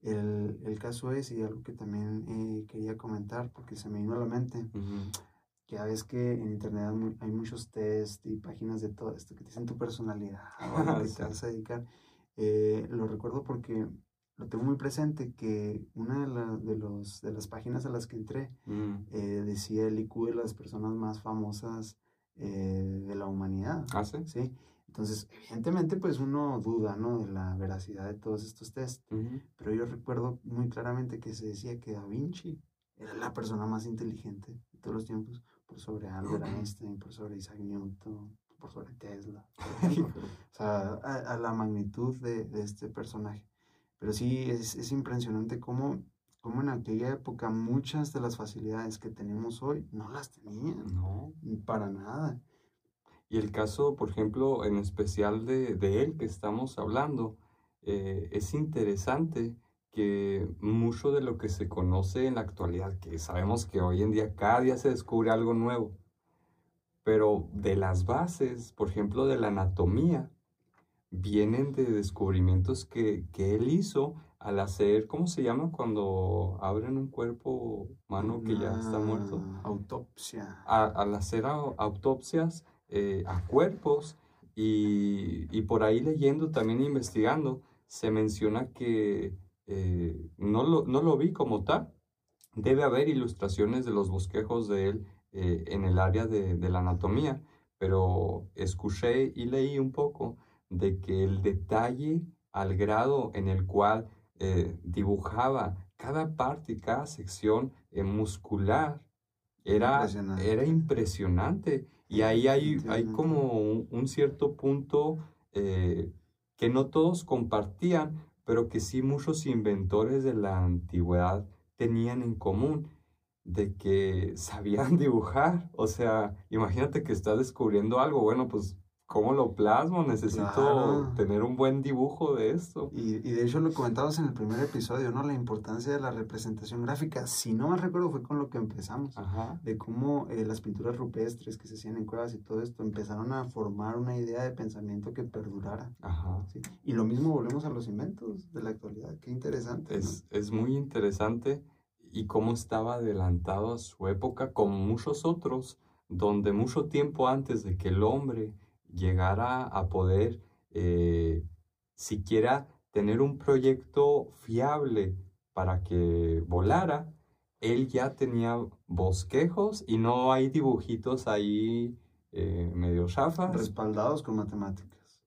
El, el caso es, y algo que también eh, quería comentar, porque se me vino a la mente, Ujú. que ya ves que en internet hay mu- hay muchos test y páginas de todo esto que te dicen tu personalidad a lo que te vas a dedicar. Eh, lo recuerdo porque lo tengo muy presente que una de, la- de, los, de las páginas a las que entré Mm. eh, decía el IQ de las personas más famosas eh, de la humanidad. ¿Ah, sí? ¿sí? Entonces, evidentemente, pues uno duda, ¿no? De la veracidad de todos estos tests. Ujú. Pero yo recuerdo muy claramente que se decía que Da Vinci era la persona más inteligente de todos los tiempos, por sobre Albert Einstein, por sobre Isaac Newton, por sobre Tesla. o sea, a, a la magnitud de, de este personaje. Pero sí, es, es impresionante cómo, cómo en aquella época muchas de las facilidades que tenemos hoy no las tenían, No. para nada. Y el caso, por ejemplo, en especial de, de él que estamos hablando, eh, es interesante que mucho de lo que se conoce en la actualidad, que sabemos que hoy en día cada día se descubre algo nuevo, pero de las bases, por ejemplo, de la anatomía, vienen de descubrimientos que, que él hizo al hacer, ¿cómo se llama cuando abren un cuerpo humano que ya está muerto? Autopsia. a- al hacer au- autopsias eh, a cuerpos y, y por ahí leyendo, también investigando, se menciona que eh, no, lo, no lo vi como tal. Debe haber ilustraciones de los bosquejos de él eh, en el área de, de la anatomía, pero escuché y leí un poco de que el detalle al grado en el cual eh, dibujaba cada parte y cada sección eh, muscular era, Impresionante. era impresionante. Y ahí hay, hay como un, un cierto punto eh, que no todos compartían, pero que sí muchos inventores de la antigüedad tenían en común, de que sabían dibujar. O sea, imagínate que estás descubriendo algo, bueno, pues, ¿cómo lo plasmo? Necesito Claro. tener un buen dibujo de esto. Y, y de hecho lo comentabas en el primer episodio, ¿no? La importancia de la representación gráfica. Si no mal recuerdo, fue con lo que empezamos. Ajá. De cómo eh, las pinturas rupestres que se hacían en cuevas y todo esto empezaron a formar una idea de pensamiento que perdurara. Ajá. ¿sí? Y lo mismo volvemos a los inventos de la actualidad. Qué interesante. ¿no? Es, es muy interesante y cómo estaba adelantado a su época, como muchos otros, donde mucho tiempo antes de que el hombre llegara a poder eh, siquiera tener un proyecto fiable para que volara, él ya tenía bosquejos y no hay dibujitos ahí eh, medio chafas. Respaldados con matemáticas.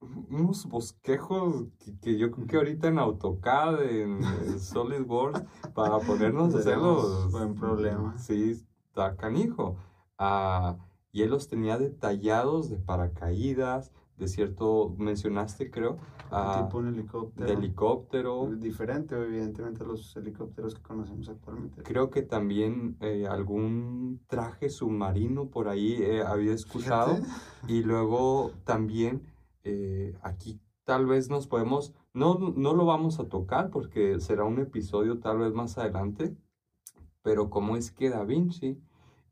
unos bosquejos que, que yo creo que ahorita en AutoCAD, en SolidWorks, para ponernos a hacerlos. buen problema. Sí, está canijo. Ah, y él los tenía detallados de paracaídas, de cierto, mencionaste creo, ah, tipo un helicóptero. de helicóptero. Diferente, evidentemente, a los helicópteros que conocemos actualmente. Creo que también eh, algún traje submarino por ahí eh, había escuchado. Fíjate. Y luego también eh, aquí tal vez nos podemos, no, no lo vamos a tocar porque será un episodio tal vez más adelante, pero cómo es que Da Vinci,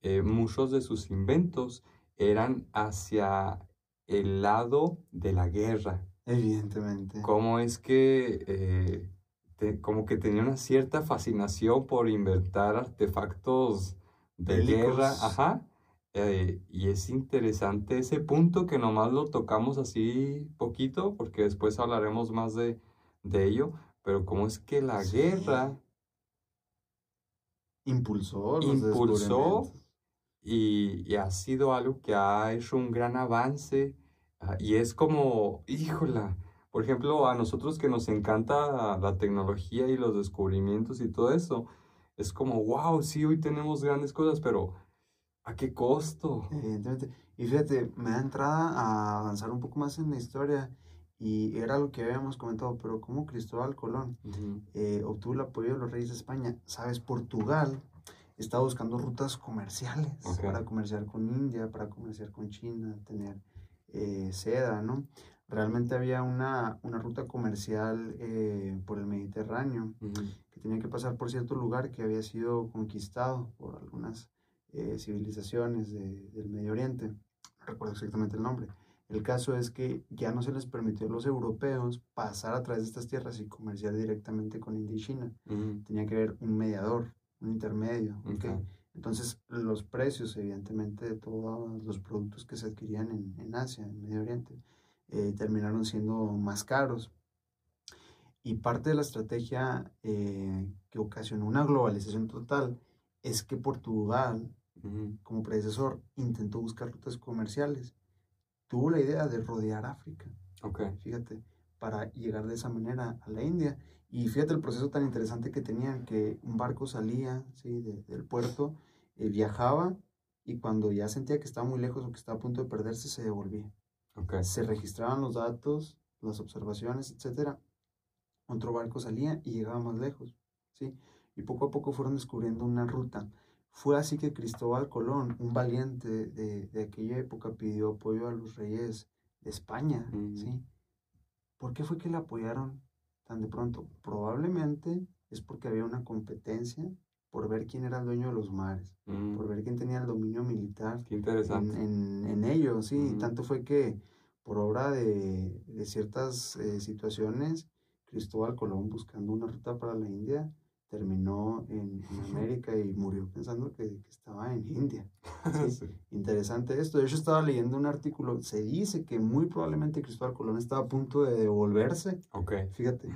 eh, muchos de sus inventos eran hacia el lado de la guerra. Evidentemente. Cómo es que eh, te- como que tenía una cierta fascinación por inventar artefactos de Bélicos. guerra, ajá, Eh, y es interesante ese punto que nomás lo tocamos así poquito, porque después hablaremos más de, de ello, pero cómo es que la guerra impulsó, los impulsó y, y, ha sido algo que ha hecho un gran avance ah, y es como, híjola, por ejemplo, a nosotros que nos encanta la tecnología y los descubrimientos y todo eso, es como, wow, sí, hoy tenemos grandes cosas, pero ¿a qué costo? Evidentemente. Y fíjate, me da entrada a avanzar un poco más en la historia y era lo que habíamos comentado, pero ¿cómo Cristóbal Colón eh, obtuvo el apoyo de los reyes de España? Sabes, Portugal estaba buscando rutas comerciales para comerciar con India, para comerciar con China, tener eh, seda, ¿no? Realmente había una, una ruta comercial eh, por el Mediterráneo que tenía que pasar por cierto lugar que había sido conquistado por algunas eh, civilizaciones del Medio Oriente. No recuerdo exactamente el nombre. El caso es que ya no se les permitió a los europeos pasar a través de estas tierras y comerciar directamente con India y China. Tenía que haber un mediador, un intermedio. Entonces, los precios, evidentemente, de todos los productos que se adquirían en, en Asia, en Medio Oriente, eh, terminaron siendo más caros. Y parte de la estrategia eh, que ocasionó una globalización total es que Portugal, como predecesor, intentó buscar rutas comerciales. Tuvo la idea de rodear África. Okay. Fíjate, para llegar de esa manera a la India. Y fíjate el proceso tan interesante que tenían, que un barco salía ¿sí? del puerto, eh, viajaba y cuando ya sentía que estaba muy lejos o que estaba a punto de perderse, se devolvía. Se registraban los datos, las observaciones, etc. Otro barco salía y llegaba más lejos. ¿sí? Y poco a poco fueron descubriendo una ruta. Fue así que Cristóbal Colón, un valiente de, de aquella época, pidió apoyo a los reyes de España. ¿sí? ¿Por qué fue que le apoyaron tan de pronto? Probablemente es porque había una competencia por ver quién era el dueño de los mares, por mm. ver quién tenía el dominio militar Qué interesante. En, en, ellos, sí. Mm. Tanto fue que por obra de, de ciertas eh, situaciones, Cristóbal Colón buscando una ruta para la India, terminó en, América y murió pensando que, que estaba en India. Interesante esto. De hecho, estaba leyendo un artículo. Se dice que muy probablemente Cristóbal Colón estaba a punto de devolverse. Ok. Fíjate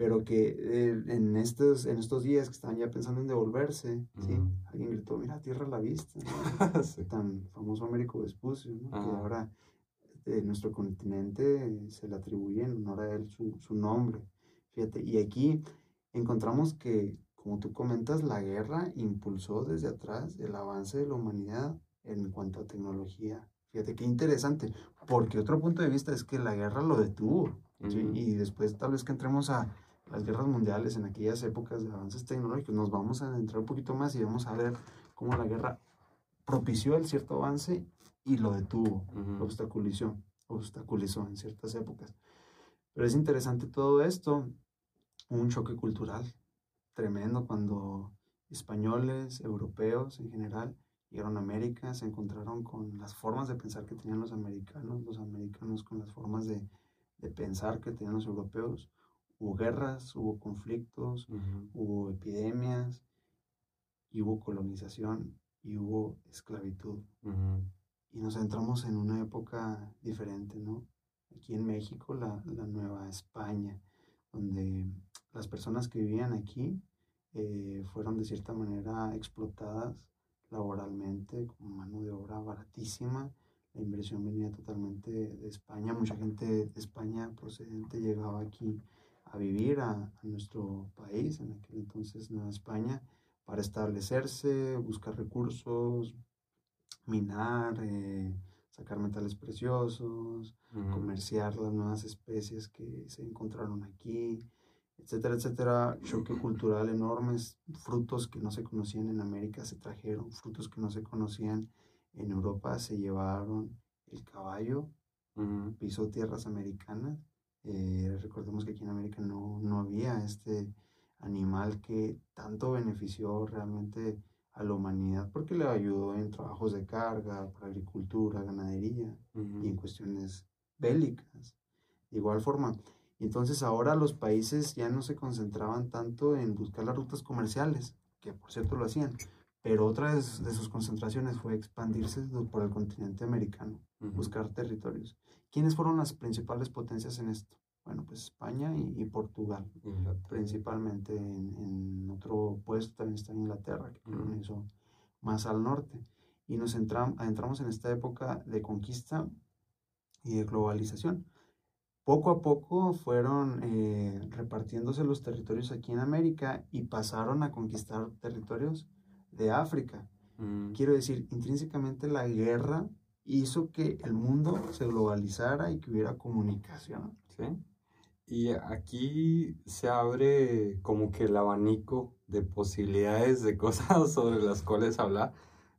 pero que eh, en, estos, en estos días que estaban ya pensando en devolverse, ¿sí? alguien gritó, mira, tierra a la vista, tan famoso Américo Vespucio, ¿no? que ahora en nuestro continente se le atribuye en honor a él su, su, nombre. Fíjate, y aquí encontramos que, como tú comentas, la guerra impulsó desde atrás el avance de la humanidad en cuanto a tecnología. Fíjate qué interesante, porque otro punto de vista es que la guerra lo detuvo. ¿sí? Y después tal vez que entremos a, las guerras mundiales, en aquellas épocas de avances tecnológicos, nos vamos a adentrar un poquito más y vamos a ver cómo la guerra propició el cierto avance y lo detuvo, lo obstaculizó, obstaculizó en ciertas épocas. Pero es interesante todo esto, un choque cultural tremendo cuando españoles, europeos en general, llegaron a América, se encontraron con las formas de pensar que tenían los americanos, los americanos con las formas de, de pensar que tenían los europeos hubo guerras, hubo conflictos, hubo epidemias, y hubo colonización y hubo esclavitud. Y nos entramos en una época diferente, ¿no? Aquí en México, la, Nueva España, donde las personas que vivían aquí eh, fueron de cierta manera explotadas laboralmente como mano de obra baratísima. La inversión venía totalmente de España. Mucha gente de España procedente llegaba aquí a vivir a, nuestro país, en aquel entonces Nueva España, para establecerse, buscar recursos, minar, eh, sacar metales preciosos, comerciar las nuevas especies que se encontraron aquí, etcétera, etcétera. Choque cultural enormes, frutos que no se conocían en América se trajeron, frutos que no se conocían en Europa se llevaron. El caballo pisó tierras americanas eh, recordemos que aquí en América no, no había este animal que tanto benefició realmente a la humanidad porque le ayudó en trabajos de carga, para agricultura, ganadería y en cuestiones bélicas. De igual forma, entonces ahora los países ya no se concentraban tanto en buscar las rutas comerciales, que por cierto lo hacían, pero otra de, sus concentraciones fue expandirse por el continente americano, buscar territorios. ¿Quiénes fueron las principales potencias en esto? Bueno, pues España y, Portugal, principalmente. En, otro puesto también está Inglaterra, que colonizó más al norte. Y nos entramos en esta época de conquista y de globalización. Poco a poco fueron eh, repartiéndose los territorios aquí en América y pasaron a conquistar territorios de África. Mm. Quiero decir, intrínsecamente la guerra hizo que el mundo se globalizara y que hubiera comunicación. Sí. Y aquí se abre como que el abanico de posibilidades de cosas sobre las cuales hablar.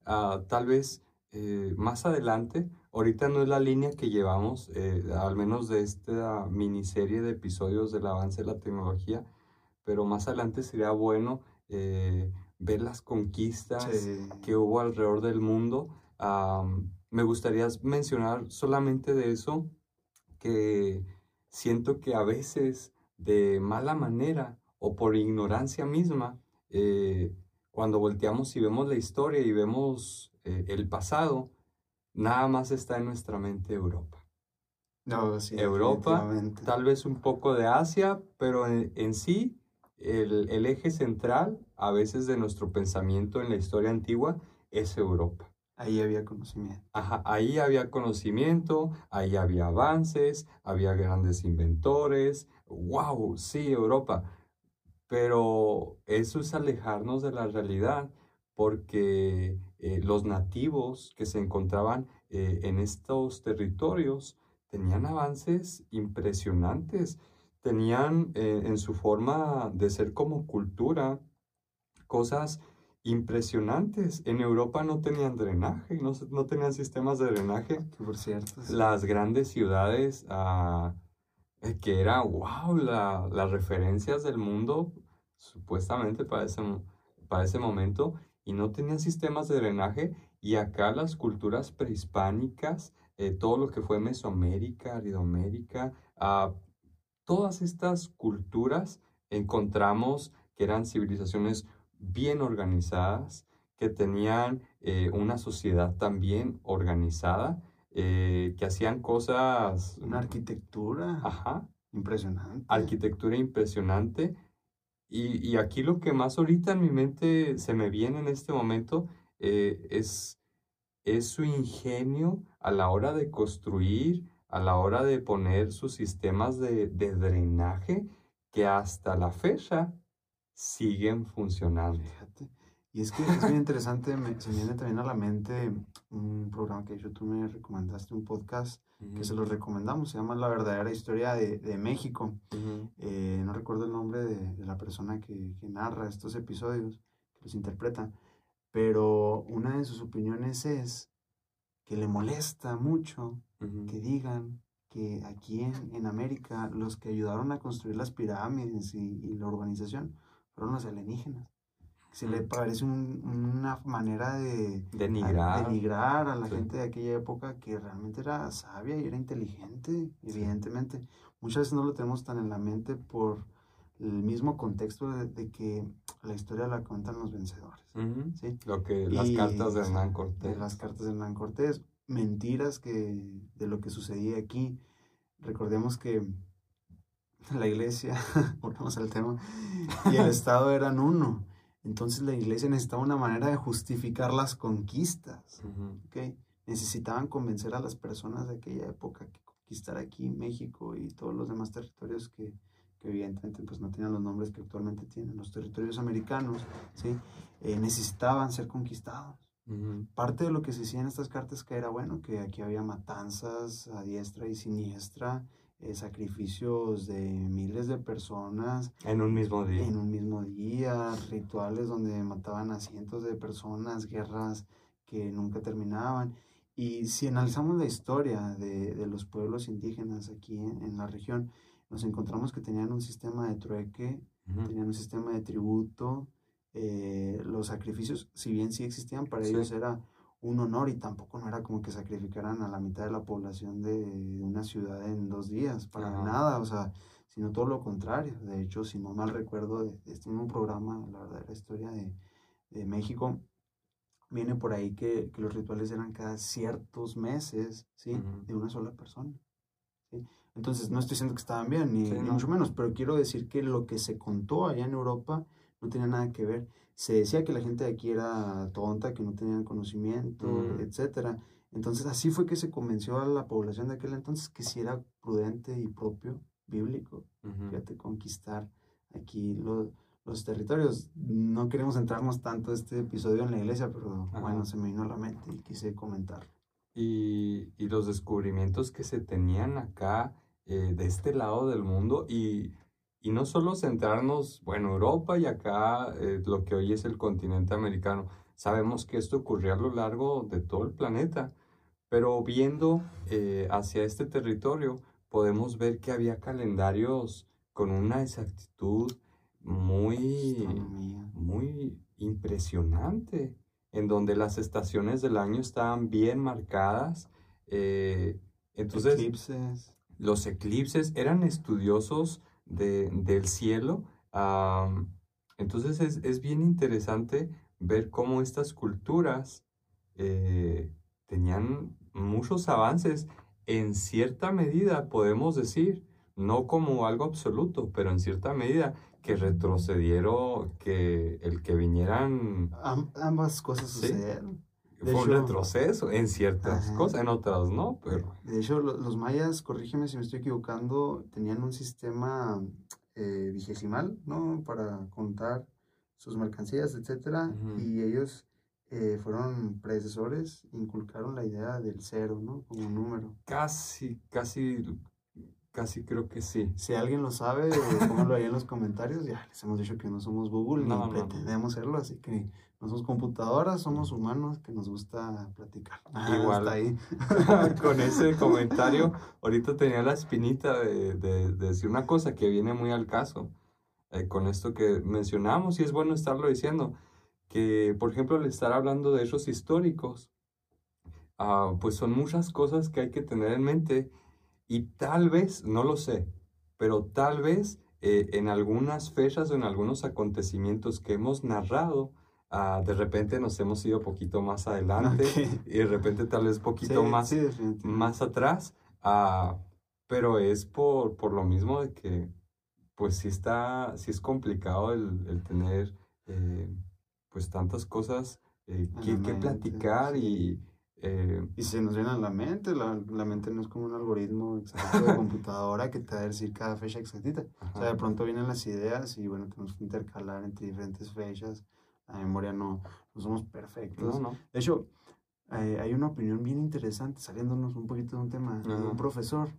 Ah, tal vez eh, más adelante, ahorita no es la línea que llevamos, eh, al menos de esta miniserie de episodios del avance de la tecnología, pero más adelante sería bueno eh, ver las conquistas que hubo alrededor del mundo. me gustaría mencionar solamente de eso que siento que a veces de mala manera o por ignorancia misma, eh, cuando volteamos y vemos la historia y vemos eh, el pasado, nada más está en nuestra mente Europa. No, sí, Europa, tal vez un poco de Asia, pero en, sí el, el, eje central a veces de nuestro pensamiento en la historia antigua es Europa. Ahí había conocimiento. Ajá, ahí había conocimiento, ahí había avances, había grandes inventores. ¡Wow! Sí, Europa. Pero eso es alejarnos de la realidad porque eh, los nativos que se encontraban eh, en estos territorios tenían avances impresionantes, tenían eh, en su forma de ser como cultura cosas impresionantes. En Europa no tenían drenaje, no, no tenían sistemas de drenaje. Por cierto. Las grandes ciudades, eh, que era, wow, las referencias del mundo, supuestamente para ese, para ese momento, y no tenían sistemas de drenaje. Y acá las culturas prehispánicas, eh, todo lo que fue Mesoamérica, Aridoamérica, ah, todas estas culturas encontramos que eran civilizaciones bien organizadas, que tenían eh, una sociedad también organizada, eh, que hacían cosas... Una arquitectura. Ajá. Impresionante. Arquitectura impresionante. Y, y, aquí lo que más ahorita en mi mente se me viene en este momento eh, es, es su ingenio a la hora de construir, a la hora de poner sus sistemas de, de drenaje, que hasta la fecha siguen funcionando. Y es que es muy interesante, me, se viene también a la mente un programa que tú me recomendaste, un podcast que se los recomendamos, se llama La verdadera historia de, de México. Eh, no recuerdo el nombre de, la persona que, que, narra estos episodios, que los interpreta, pero una de sus opiniones es que le molesta mucho que digan que aquí en, en, América los que ayudaron a construir las pirámides y, y la urbanización fueron los alienígenas. Se le parece una manera de denigrar, denigrar a la gente de aquella época que realmente era sabia y era inteligente, evidentemente. Muchas veces no lo tenemos tan en la mente por el mismo contexto de, que la historia la cuentan los vencedores. ¿sí? Lo que las cartas de Hernán Cortés. las cartas de Hernán Cortés, mentiras que de lo que sucedía aquí. Recordemos que la iglesia, volvemos al tema, y el Estado eran uno. Entonces la iglesia necesitaba una manera de justificar las conquistas. Necesitaban convencer a las personas de aquella época que conquistar aquí México y todos los demás territorios que, que evidentemente pues, no tenían los nombres que actualmente tienen. Los territorios americanos ¿sí? Eh, necesitaban ser conquistados. Parte de lo que se decía en estas cartas que era bueno, que aquí había matanzas a diestra y siniestra, eh, sacrificios de miles de personas. En un mismo día. En un mismo día, rituales donde mataban a cientos de personas, guerras que nunca terminaban. Y si analizamos la historia de, de los pueblos indígenas aquí en, la región, nos encontramos que tenían un sistema de trueque, tenían un sistema de tributo, eh, los sacrificios, si bien sí existían, para ellos era un honor y tampoco no era como que sacrificaran a la mitad de la población de, una ciudad en dos días, para nada, o sea, sino todo lo contrario. De hecho, si no mal recuerdo, de, este mismo programa, la verdadera historia de, de México, viene por ahí que, que los rituales eran cada ciertos meses, ¿sí? De una sola persona. ¿sí? Entonces, no estoy diciendo que estaban bien, ni, Sí, ni no. mucho menos, pero quiero decir que lo que se contó allá en Europa no tenía nada que ver. Se decía que la gente de aquí era tonta, que no tenían conocimiento, Ujú. etcétera. Entonces, así fue que se convenció a la población de aquel entonces que sí era prudente y propio, bíblico, fíjate, conquistar aquí lo- los territorios. No queremos centrarnos tanto este episodio en la iglesia, pero Ajá. bueno, se me vino a la mente y quise comentar. Y, y los descubrimientos que se tenían acá eh, de este lado del mundo y, y no solo centrarnos, bueno, Europa y acá eh, lo que hoy es el continente americano. Sabemos que esto ocurrió a lo largo de todo el planeta, pero viendo eh, hacia este territorio podemos ver que había calendarios con una exactitud muy, muy impresionante, en donde las estaciones del año estaban bien marcadas. eh, entonces, Eclipses. los eclipses eran estudiosos de- del cielo. entonces, es, es bien interesante ver cómo estas culturas eh, tenían muchos avances. En cierta medida, podemos decir, no como algo absoluto, pero en cierta medida que retrocedieron, que el que vinieran Am- ambas cosas Sí. sucedieron. De fue un hecho- retroceso en ciertas Ajá. cosas, en otras no, pero... De hecho, lo- los mayas, corrígeme si me estoy equivocando, tenían un sistema eh, vigesimal, ¿no? Para contar sus mercancías, etcétera. Y ellos eh, fueron predecesores, inculcaron la idea del cero, ¿no? Como un número. Casi, casi, casi creo que sí. Si alguien lo sabe, pónganlo ahí en los comentarios. Ya les hemos dicho que no somos Google No, ni no, no. pretendemos serlo, así que no somos computadoras, somos humanos que nos gusta platicar. Ah, Igual. ahí. Con ese comentario, ahorita tenía la espinita de, de- de decir una cosa que viene muy al caso. eh, con esto que mencionamos, y es bueno estarlo diciendo, que por ejemplo al estar hablando de hechos históricos, ah, pues son muchas cosas que hay que tener en mente y tal vez, no lo sé, pero tal vez eh, en algunas fechas o en algunos acontecimientos que hemos narrado, ah, de repente nos hemos ido poquito más adelante y de repente tal vez poquito Sí, más, sí, más atrás, ah, pero es por, por lo mismo de que pues sí está, sí es complicado el, el tener eh, pues tantas cosas eh, que, la que mente, platicar sí. y eh, Y se nos viene a la mente, la, la mente no es como un algoritmo exacto de computadora que te va a decir cada fecha exactita. O sea, de ajá, pronto vienen las ideas y bueno, tenemos que intercalar entre diferentes fechas. La memoria no, no somos perfectos. no, no, De hecho, eh, hay una opinión bien interesante, saliéndonos un poquito de un tema, de un profesor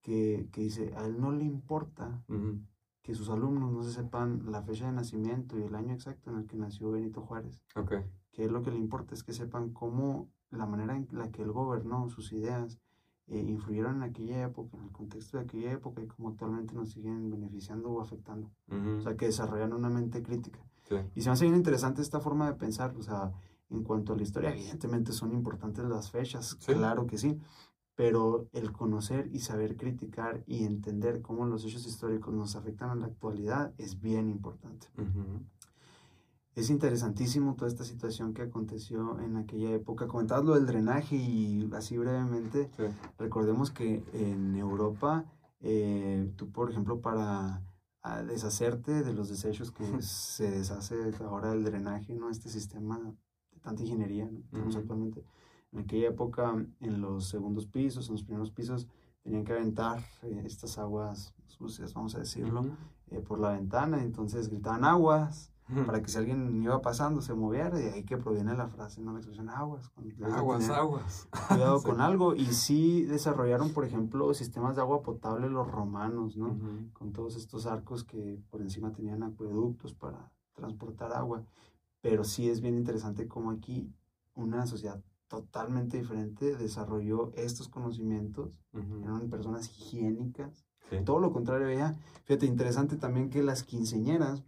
que, que dice, a él no le importa que sus alumnos no se sepan la fecha de nacimiento y el año exacto en el que nació Benito Juárez ok, que lo que le importa es que sepan cómo la manera en la que él gobernó, sus ideas, eh, influyeron en aquella época, en el contexto de aquella época y cómo actualmente nos siguen beneficiando o afectando. O sea, que desarrollan una mente crítica. Sí, Y se me hace bien interesante esta forma de pensar, o sea, en cuanto a la historia, evidentemente son importantes las fechas, Sí. claro que sí, pero el conocer y saber criticar y entender cómo los hechos históricos nos afectan a la actualidad es bien importante. Es interesantísimo toda esta situación que aconteció en aquella época. Comentabas lo del drenaje y así brevemente, sí, recordemos que en Europa, eh, tú por ejemplo para ah, deshacerte de los desechos que se deshace ahora el drenaje, ¿no? Este sistema de tanta ingeniería ¿no? actualmente. En aquella época, en los segundos pisos, en los primeros pisos, tenían que aventar eh, estas aguas sucias, vamos a decirlo, eh, por la ventana. Entonces gritaban aguas. Para que si alguien iba pasando se moviera, de ahí que proviene la frase, ¿no? La expresión aguas. Aguas, aguas. Cuidado Sí. con algo. Y sí desarrollaron, por ejemplo, sistemas de agua potable los romanos, ¿no? Con todos estos arcos que por encima tenían acueductos para transportar agua. Pero sí es bien interesante cómo aquí una sociedad totalmente diferente desarrolló estos conocimientos. Eran personas higiénicas, sí, todo lo contrario ella. Fíjate, interesante también que las quinceñeras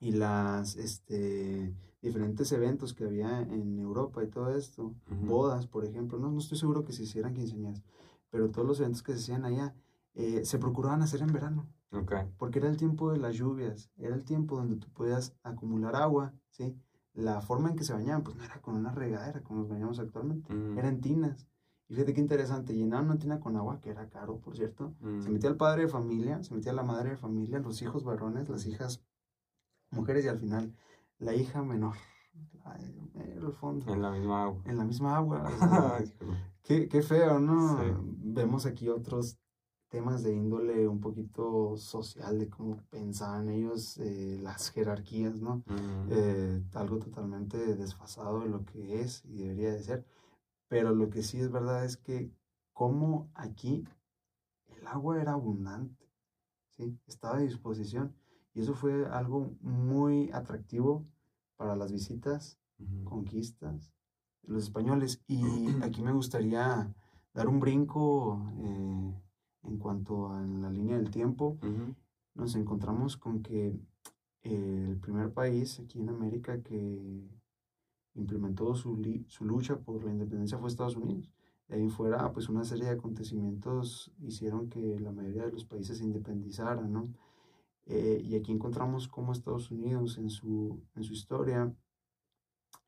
y las este, diferentes eventos que había en Europa y todo esto, bodas, por ejemplo, no, no estoy seguro que se hicieran quinceañeras, pero todos los eventos que se hacían allá eh, se procuraban hacer en verano, ok, porque era el tiempo de las lluvias, era el tiempo donde tú podías acumular agua, ¿sí? la forma en que se bañaban, pues no era con una regadera como nos bañamos actualmente, Mm, eran tinas. Y fíjate qué interesante, llenaban una tina con agua, que era caro, por cierto. mm, Se metía el padre de familia, se metía la madre de familia, los hijos varones, las hijas mujeres y al final la hija menor. Mero al fondo. En la misma agua. En la misma agua. o sea, qué, qué feo, ¿no? Sí. Vemos aquí otros temas de índole un poquito social, de cómo pensaban ellos eh, las jerarquías, ¿no? Eh, algo totalmente desfasado de lo que es y debería de ser. Pero lo que sí es verdad es que como aquí el agua era abundante, ¿sí? Estaba a disposición. Y eso fue algo muy atractivo para las visitas, conquistas de los españoles. Y aquí me gustaría dar un brinco eh, en cuanto a la línea del tiempo nos encontramos con que eh, el primer país aquí en América que implementó su, su lucha por la independencia fue Estados Unidos. De ahí fuera, pues una serie de acontecimientos hicieron que la mayoría de los países se independizaran, ¿no? Eh, y aquí encontramos cómo Estados Unidos en su, en su historia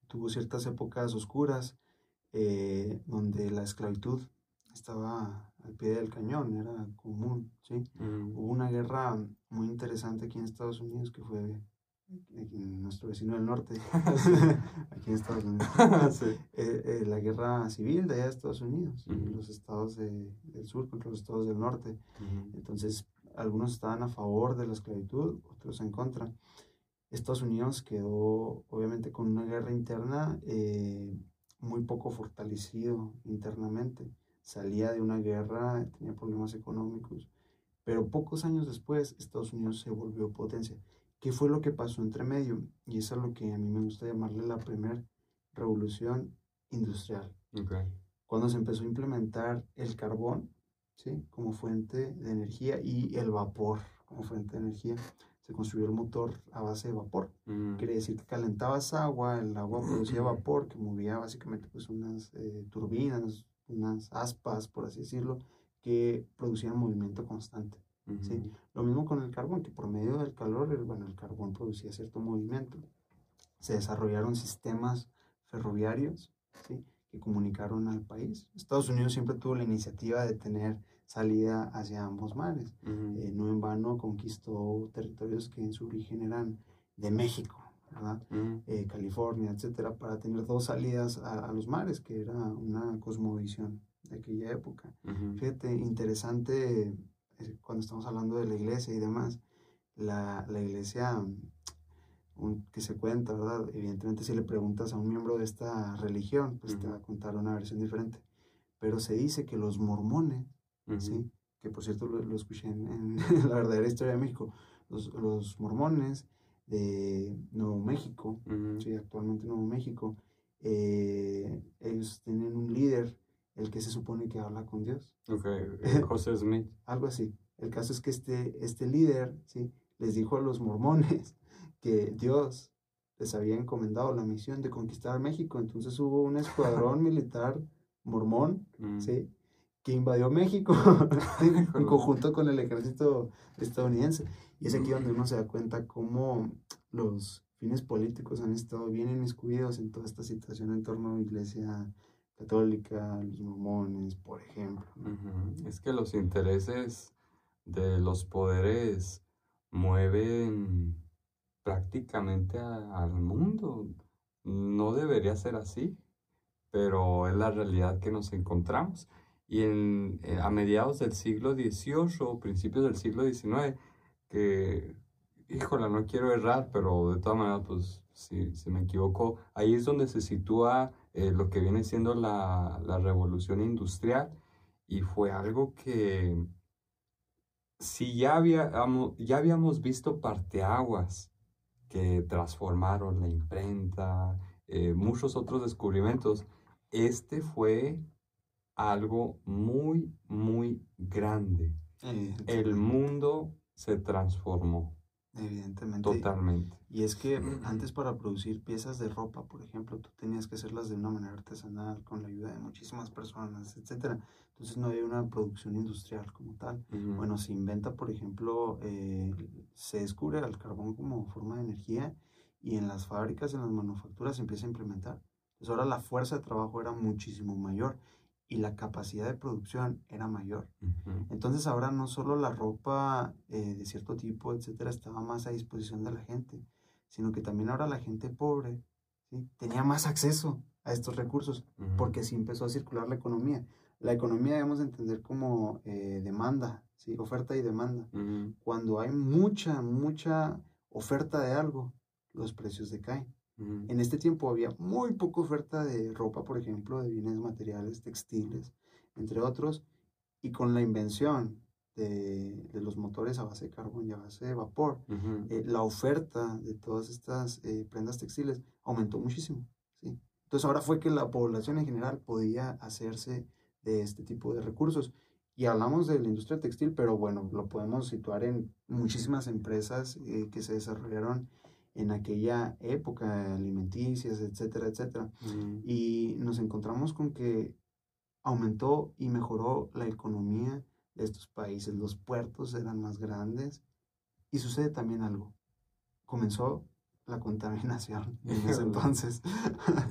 tuvo ciertas épocas oscuras eh, donde la esclavitud estaba al pie del cañón, era común, ¿sí? mm, Hubo una guerra muy interesante aquí en Estados Unidos que fue en nuestro vecino del norte, aquí en Estados Unidos. Sí. Eh, eh, la guerra civil de allá de Estados Unidos, los estados de- del sur contra los estados del norte. Entonces, algunos estaban a favor de la esclavitud, otros en contra. Estados Unidos quedó, obviamente, con una guerra interna eh, muy poco fortalecido internamente. Salía de una guerra, tenía problemas económicos, pero pocos años después Estados Unidos se volvió potencia. ¿Qué fue lo que pasó entre medio? Y eso es lo que a mí me gusta llamarle la primera revolución industrial ok. cuando se empezó a implementar el carbón ¿sí? como fuente de energía y el vapor como fuente de energía. Se construyó el motor a base de vapor. Mm, Quiere decir que calentabas agua, el agua producía vapor que movía básicamente pues unas eh, turbinas, unas aspas, por así decirlo, que producían movimiento constante. sí. Lo mismo con el carbón, que por medio del calor, el, bueno, el carbón producía cierto movimiento. Se desarrollaron sistemas ferroviarios ¿sí? Que comunicaron al país. Estados Unidos siempre tuvo la iniciativa de tener salida hacia ambos mares. Eh, no en vano conquistó territorios que en su origen eran de México, Eh, California, etcétera, para tener dos salidas a, a los mares, que era una cosmovisión de aquella época. Fíjate, interesante eh, cuando estamos hablando de la iglesia y demás, la, la iglesia un- que se cuenta, ¿verdad? Evidentemente si le preguntas a un miembro de esta religión, pues te va a contar una versión diferente. Pero se dice que los mormones, ujú, ¿sí? Que por cierto lo, lo escuché en, en la verdadera historia de México, los, los mormones de Nuevo México, ujú, sí, actualmente Nuevo México, eh, ellos tienen un líder, el que se supone que habla con Dios ok, eh, José Smith. algo así. El caso es que este, este líder, ¿sí? Les dijo a los mormones que Dios les había encomendado la misión de conquistar México. Entonces hubo un escuadrón militar mormón, mm, ¿sí? Que invadió México en conjunto con el ejército estadounidense. Y es aquí donde uno se da cuenta cómo los fines políticos han estado bien inmiscuidos en toda esta situación en torno a la iglesia católica, los mormones, por ejemplo. Es que los intereses de los poderes mueven prácticamente al mundo. No debería ser así, pero es la realidad que nos encontramos. Y en, eh, a mediados del siglo XVIII o principios del siglo XIX, que, híjola, no quiero errar, pero de todas maneras, pues si, si me equivoco, ahí es donde se sitúa eh, lo que viene siendo la, la revolución industrial y fue algo que si ya, habíamos, ya habíamos visto parteaguas que transformaron la imprenta, eh, muchos otros descubrimientos, este fue algo muy, muy grande. El mundo se transformó Evidentemente. totalmente. Y es que antes para producir piezas de ropa, por ejemplo, tú tenías que hacerlas de una manera artesanal, con la ayuda de muchísimas personas, etcétera. Entonces no había una producción industrial como tal. Bueno, se inventa, por ejemplo, eh, se descubre el carbón como forma de energía y en las fábricas, en las manufacturas se empieza a implementar. Entonces ahora la fuerza de trabajo era muchísimo mayor y la capacidad de producción era mayor. Entonces ahora no solo la ropa eh, de cierto tipo, etcétera, estaba más a disposición de la gente, sino que también ahora la gente pobre ¿sí? tenía más acceso a estos recursos, porque sí empezó a circular la economía. La economía debemos entender como eh, demanda, ¿sí? oferta y demanda. Cuando hay mucha, mucha oferta de algo, los precios decaen. En este tiempo había muy poca oferta de ropa, por ejemplo, de bienes materiales, textiles, entre otros, y con la invención de, los motores a base de carbón y a base de vapor, eh, la oferta de todas estas eh, prendas textiles aumentó muchísimo. ¿sí? Entonces ahora fue que la población en general podía hacerse de este tipo de recursos. Y hablamos de la industria textil, pero bueno, lo podemos situar en muchísimas empresas eh, que se desarrollaron en aquella época, alimenticias, etcétera, etcétera. Y nos encontramos con que aumentó y mejoró la economía de estos países. Los puertos eran más grandes y sucede también algo. Comenzó la contaminación en ese entonces.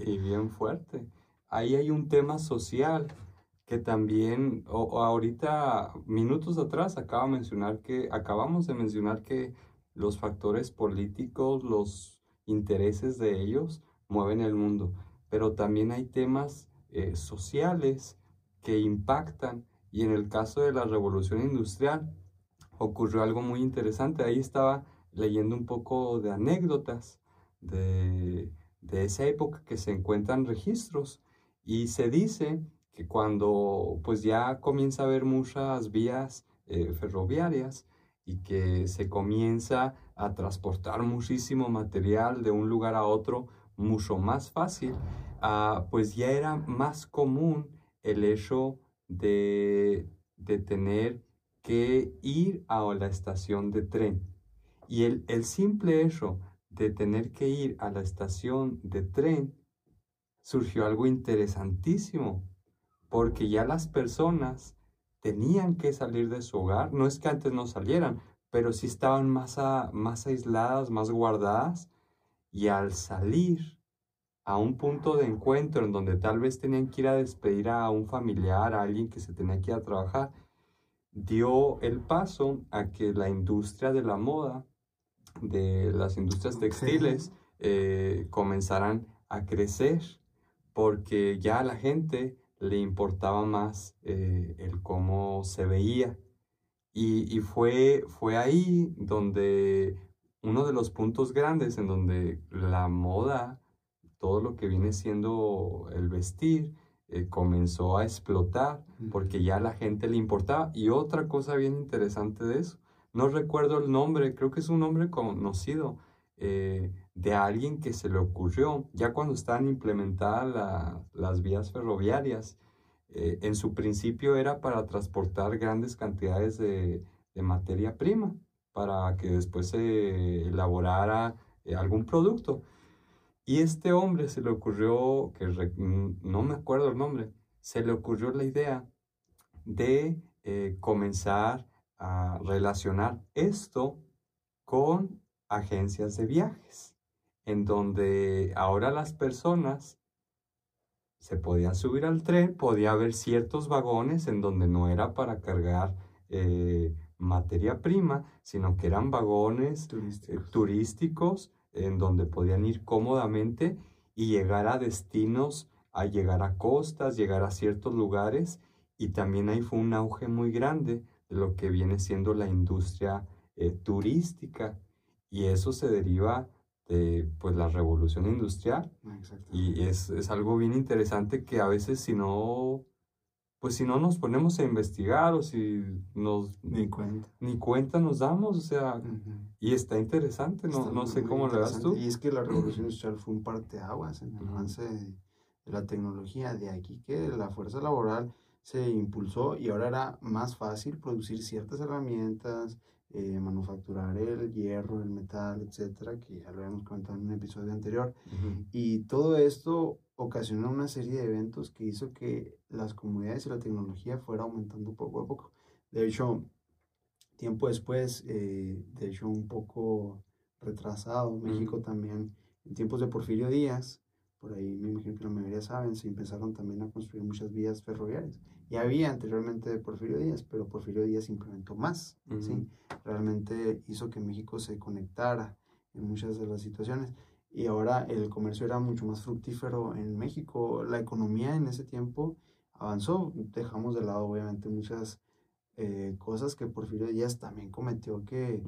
y bien fuerte. Ahí hay un tema social que también, o, ahorita, minutos atrás, acaba de mencionar que, acabamos de mencionar que los factores políticos, los intereses de ellos mueven el mundo, pero también hay temas eh, sociales que impactan. Y en el caso de la revolución industrial ocurrió algo muy interesante. Ahí estaba leyendo un poco de anécdotas de, esa época que se encuentran registros. Y se dice que cuando pues ya comienza a haber muchas vías eh, ferroviarias, y que se comienza a transportar muchísimo material de un lugar a otro mucho más fácil, ah, pues ya era más común el hecho de, de, tener que ir a la estación de tren. Y el, el simple hecho de tener que ir a la estación de tren surgió algo interesantísimo, porque ya las personas tenían que salir de su hogar. No es que antes no salieran, pero sí estaban más, más aisladas, más guardadas. Y al salir a un punto de encuentro en donde tal vez tenían que ir a despedir a un familiar, a alguien que se tenía que ir a trabajar, dio el paso a que la industria de la moda, de las industrias textiles, eh, comenzaran a crecer, porque ya la gente le importaba más eh, el cómo se veía. Y, fue, fue ahí donde uno de los puntos grandes en donde la moda, todo lo que viene siendo el vestir, eh, comenzó a explotar porque ya a la gente le importaba. Y otra cosa bien interesante de eso, no recuerdo el nombre, creo que es un nombre conocido, eh, de alguien que se le ocurrió, ya cuando estaban implementadas las vías ferroviarias, eh, en su principio era para transportar grandes cantidades de, materia prima, para que después se elaborara eh, algún producto. Y este hombre se le ocurrió, que no me acuerdo el nombre, se le ocurrió la idea de comenzar a relacionar esto con agencias de viajes, en donde ahora las personas se podían subir al tren, podía haber ciertos vagones en donde no era para cargar eh, materia prima, sino que eran vagones eh, turísticos. en donde podían ir cómodamente y llegar a destinos, a llegar a costas, llegar a ciertos lugares. Y también ahí fue un auge muy grande de lo que viene siendo la industria eh, turística y eso se deriva de pues, la revolución industrial. Y es, es, algo bien interesante que a veces si no, pues si no nos ponemos a investigar o si nos... Ni cuenta. Ni cuenta nos damos, o sea, y está interesante, no, no sé cómo lo ves tú. Y es que la revolución industrial fue un parteaguas en el avance de, la tecnología, de aquí que la fuerza laboral se impulsó y ahora era más fácil producir ciertas herramientas, eh, manufacturar el hierro, el metal, etcétera, que ya lo habíamos comentado en un episodio anterior. Y todo esto ocasionó una serie de eventos que hizo que las comunidades y la tecnología fuera aumentando poco a poco. De hecho, tiempo después, eh, de hecho un poco retrasado, México también en tiempos de Porfirio Díaz, por ahí me imagino que la mayoría saben, se empezaron también a construir muchas vías ferroviarias. Ya había anteriormente de Porfirio Díaz, pero Porfirio Díaz implementó más, ¿sí? Realmente hizo que México se conectara en muchas de las situaciones. Y ahora el comercio era mucho más fructífero en México. La economía en ese tiempo avanzó. Dejamos de lado, obviamente, muchas eh, cosas que Porfirio Díaz también cometió que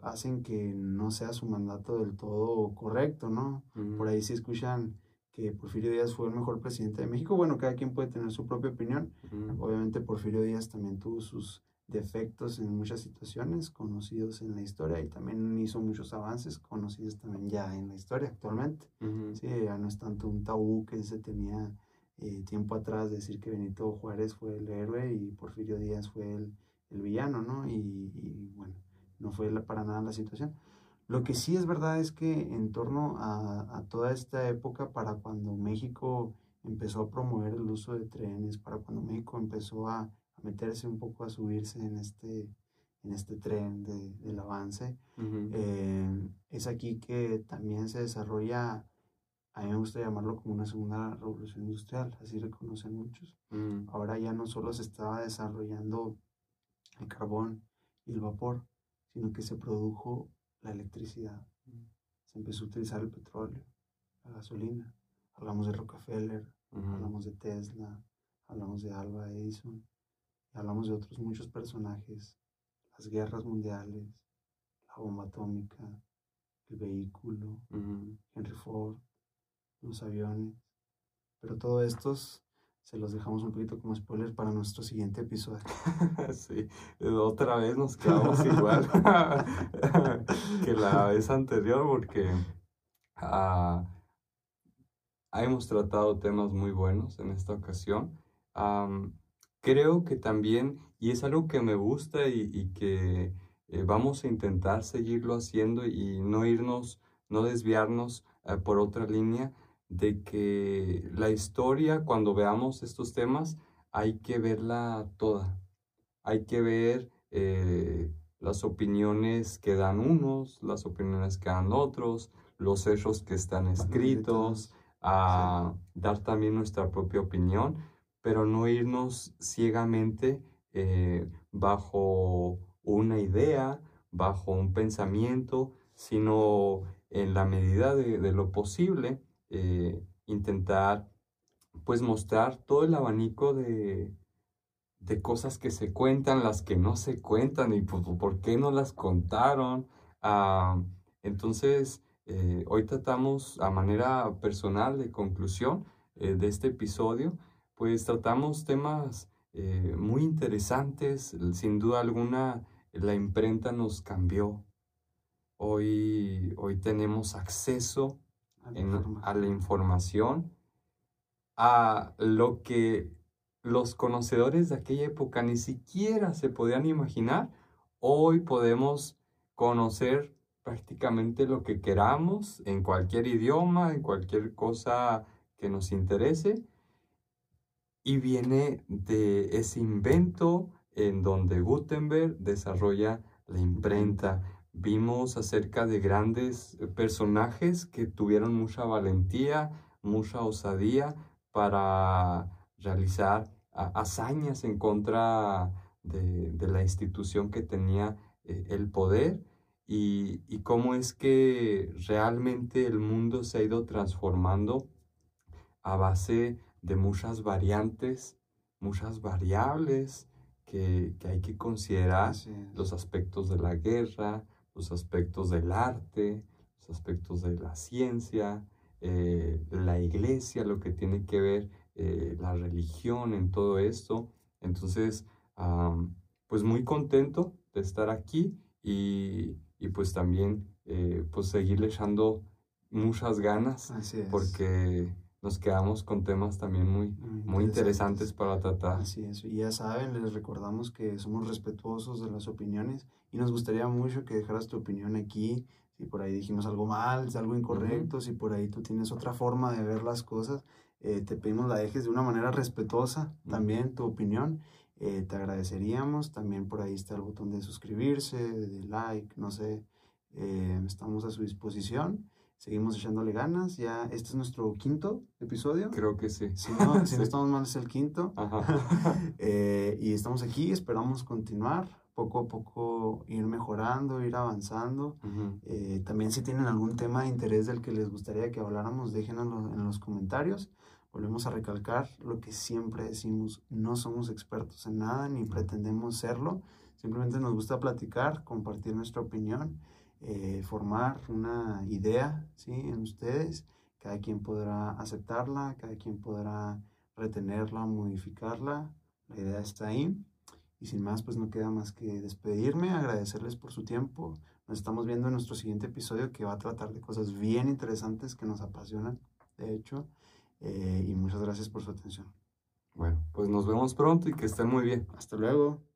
hacen que no sea su mandato del todo correcto, ¿no? Por ahí sí escuchan que Porfirio Díaz fue el mejor presidente de México. Bueno, cada quien puede tener su propia opinión. Obviamente Porfirio Díaz también tuvo sus defectos en muchas situaciones conocidos en la historia y también hizo muchos avances conocidos también ya en la historia actualmente. Sí, ya no es tanto un tabú que se tenía eh, tiempo atrás decir que Benito Juárez fue el héroe y Porfirio Díaz fue el, el villano, ¿no? Y, y, bueno, no fue para nada la situación. Lo que sí es verdad es que en torno a, a toda esta época, para cuando México empezó a promover el uso de trenes, para cuando México empezó a, meterse un poco, a subirse en este, en este tren de, del avance. Eh, es aquí que también se desarrolla, a mí me gusta llamarlo como una segunda revolución industrial, así reconocen muchos. Mm. Ahora ya no solo se estaba desarrollando el carbón y el vapor, sino que se produjo la electricidad. Se empezó a utilizar el petróleo, la gasolina. Hablamos de Rockefeller, hablamos de Tesla, hablamos de Alba Edison, hablamos de otros muchos personajes, las guerras mundiales, la bomba atómica, el vehículo, Henry Ford, los aviones. Pero todos estos se los dejamos un poquito como spoiler para nuestro siguiente episodio. sí, otra vez nos quedamos igual que la vez anterior porque uh, hemos tratado temas muy buenos en esta ocasión creo que también, y es algo que me gusta y, que eh, vamos a intentar seguirlo haciendo y no irnos, no desviarnos eh, por otra línea, de que la historia, cuando veamos estos temas, hay que verla toda. Hay que ver eh, las opiniones que dan unos, las opiniones que dan otros, los hechos que están escritos, a dar también nuestra propia opinión pero no irnos ciegamente eh, bajo una idea, bajo un pensamiento, sino en la medida de, lo posible eh, intentar pues mostrar todo el abanico de, de, cosas que se cuentan, las que no se cuentan y pues, por qué no las contaron. Ah, entonces, eh, hoy tratamos a manera personal de conclusión de este episodio pues tratamos temas eh, muy interesantes. Sin duda alguna, la imprenta nos cambió. Hoy, hoy tenemos acceso a la información, a lo que los conocedores de aquella época ni siquiera se podían imaginar. Hoy podemos conocer prácticamente lo que queramos en cualquier idioma, en cualquier cosa que nos interese y viene de ese invento en donde Gutenberg desarrolla la imprenta. Vimos acerca de grandes eh, personajes que tuvieron mucha valentía, mucha osadía para realizar hazañas en contra de, la institución que tenía eh, el poder. Y, y cómo es que realmente el mundo se ha ido transformando a base de muchas variantes, muchas variables que, hay que considerar, los aspectos de la guerra, los aspectos del arte, los aspectos de la ciencia, eh, la iglesia, lo que tiene que ver eh, la religión en todo esto. Entonces, pues muy contento de estar aquí y, pues también eh, pues seguirle echando muchas ganas porque nos quedamos con temas también muy, muy interesantes para tratar. Así es, y ya saben, les recordamos que somos respetuosos de las opiniones y nos gustaría mucho que dejaras tu opinión aquí, si por ahí dijimos algo mal, algo incorrecto, si por ahí tú tienes otra forma de ver las cosas, eh, te pedimos la dejes de una manera respetuosa también tu opinión. Eh, te agradeceríamos. También por ahí está el botón de suscribirse, de like, no sé. Eh, estamos a su disposición. Seguimos echándole ganas. Ya este es nuestro quinto episodio. Creo que sí. Si no, si no estamos mal, es el quinto. Ajá. Eh, y estamos aquí, esperamos continuar, poco a poco ir mejorando, ir avanzando. Ujú. Eh, también si tienen algún tema de interés del que les gustaría que habláramos, déjenlo en los comentarios. Volvemos a recalcar lo que siempre decimos, no somos expertos en nada ni pretendemos serlo, simplemente nos gusta platicar, compartir nuestra opinión, eh, formar una idea ¿sí? en ustedes, cada quien podrá aceptarla, cada quien podrá retenerla, modificarla, la idea está ahí. Y sin más, pues no queda más que despedirme, agradecerles por su tiempo. Nos estamos viendo en nuestro siguiente episodio que va a tratar de cosas bien interesantes que nos apasionan, de hecho. Eh, y muchas gracias por su atención. Bueno, pues nos vemos pronto y que estén muy bien. Hasta luego.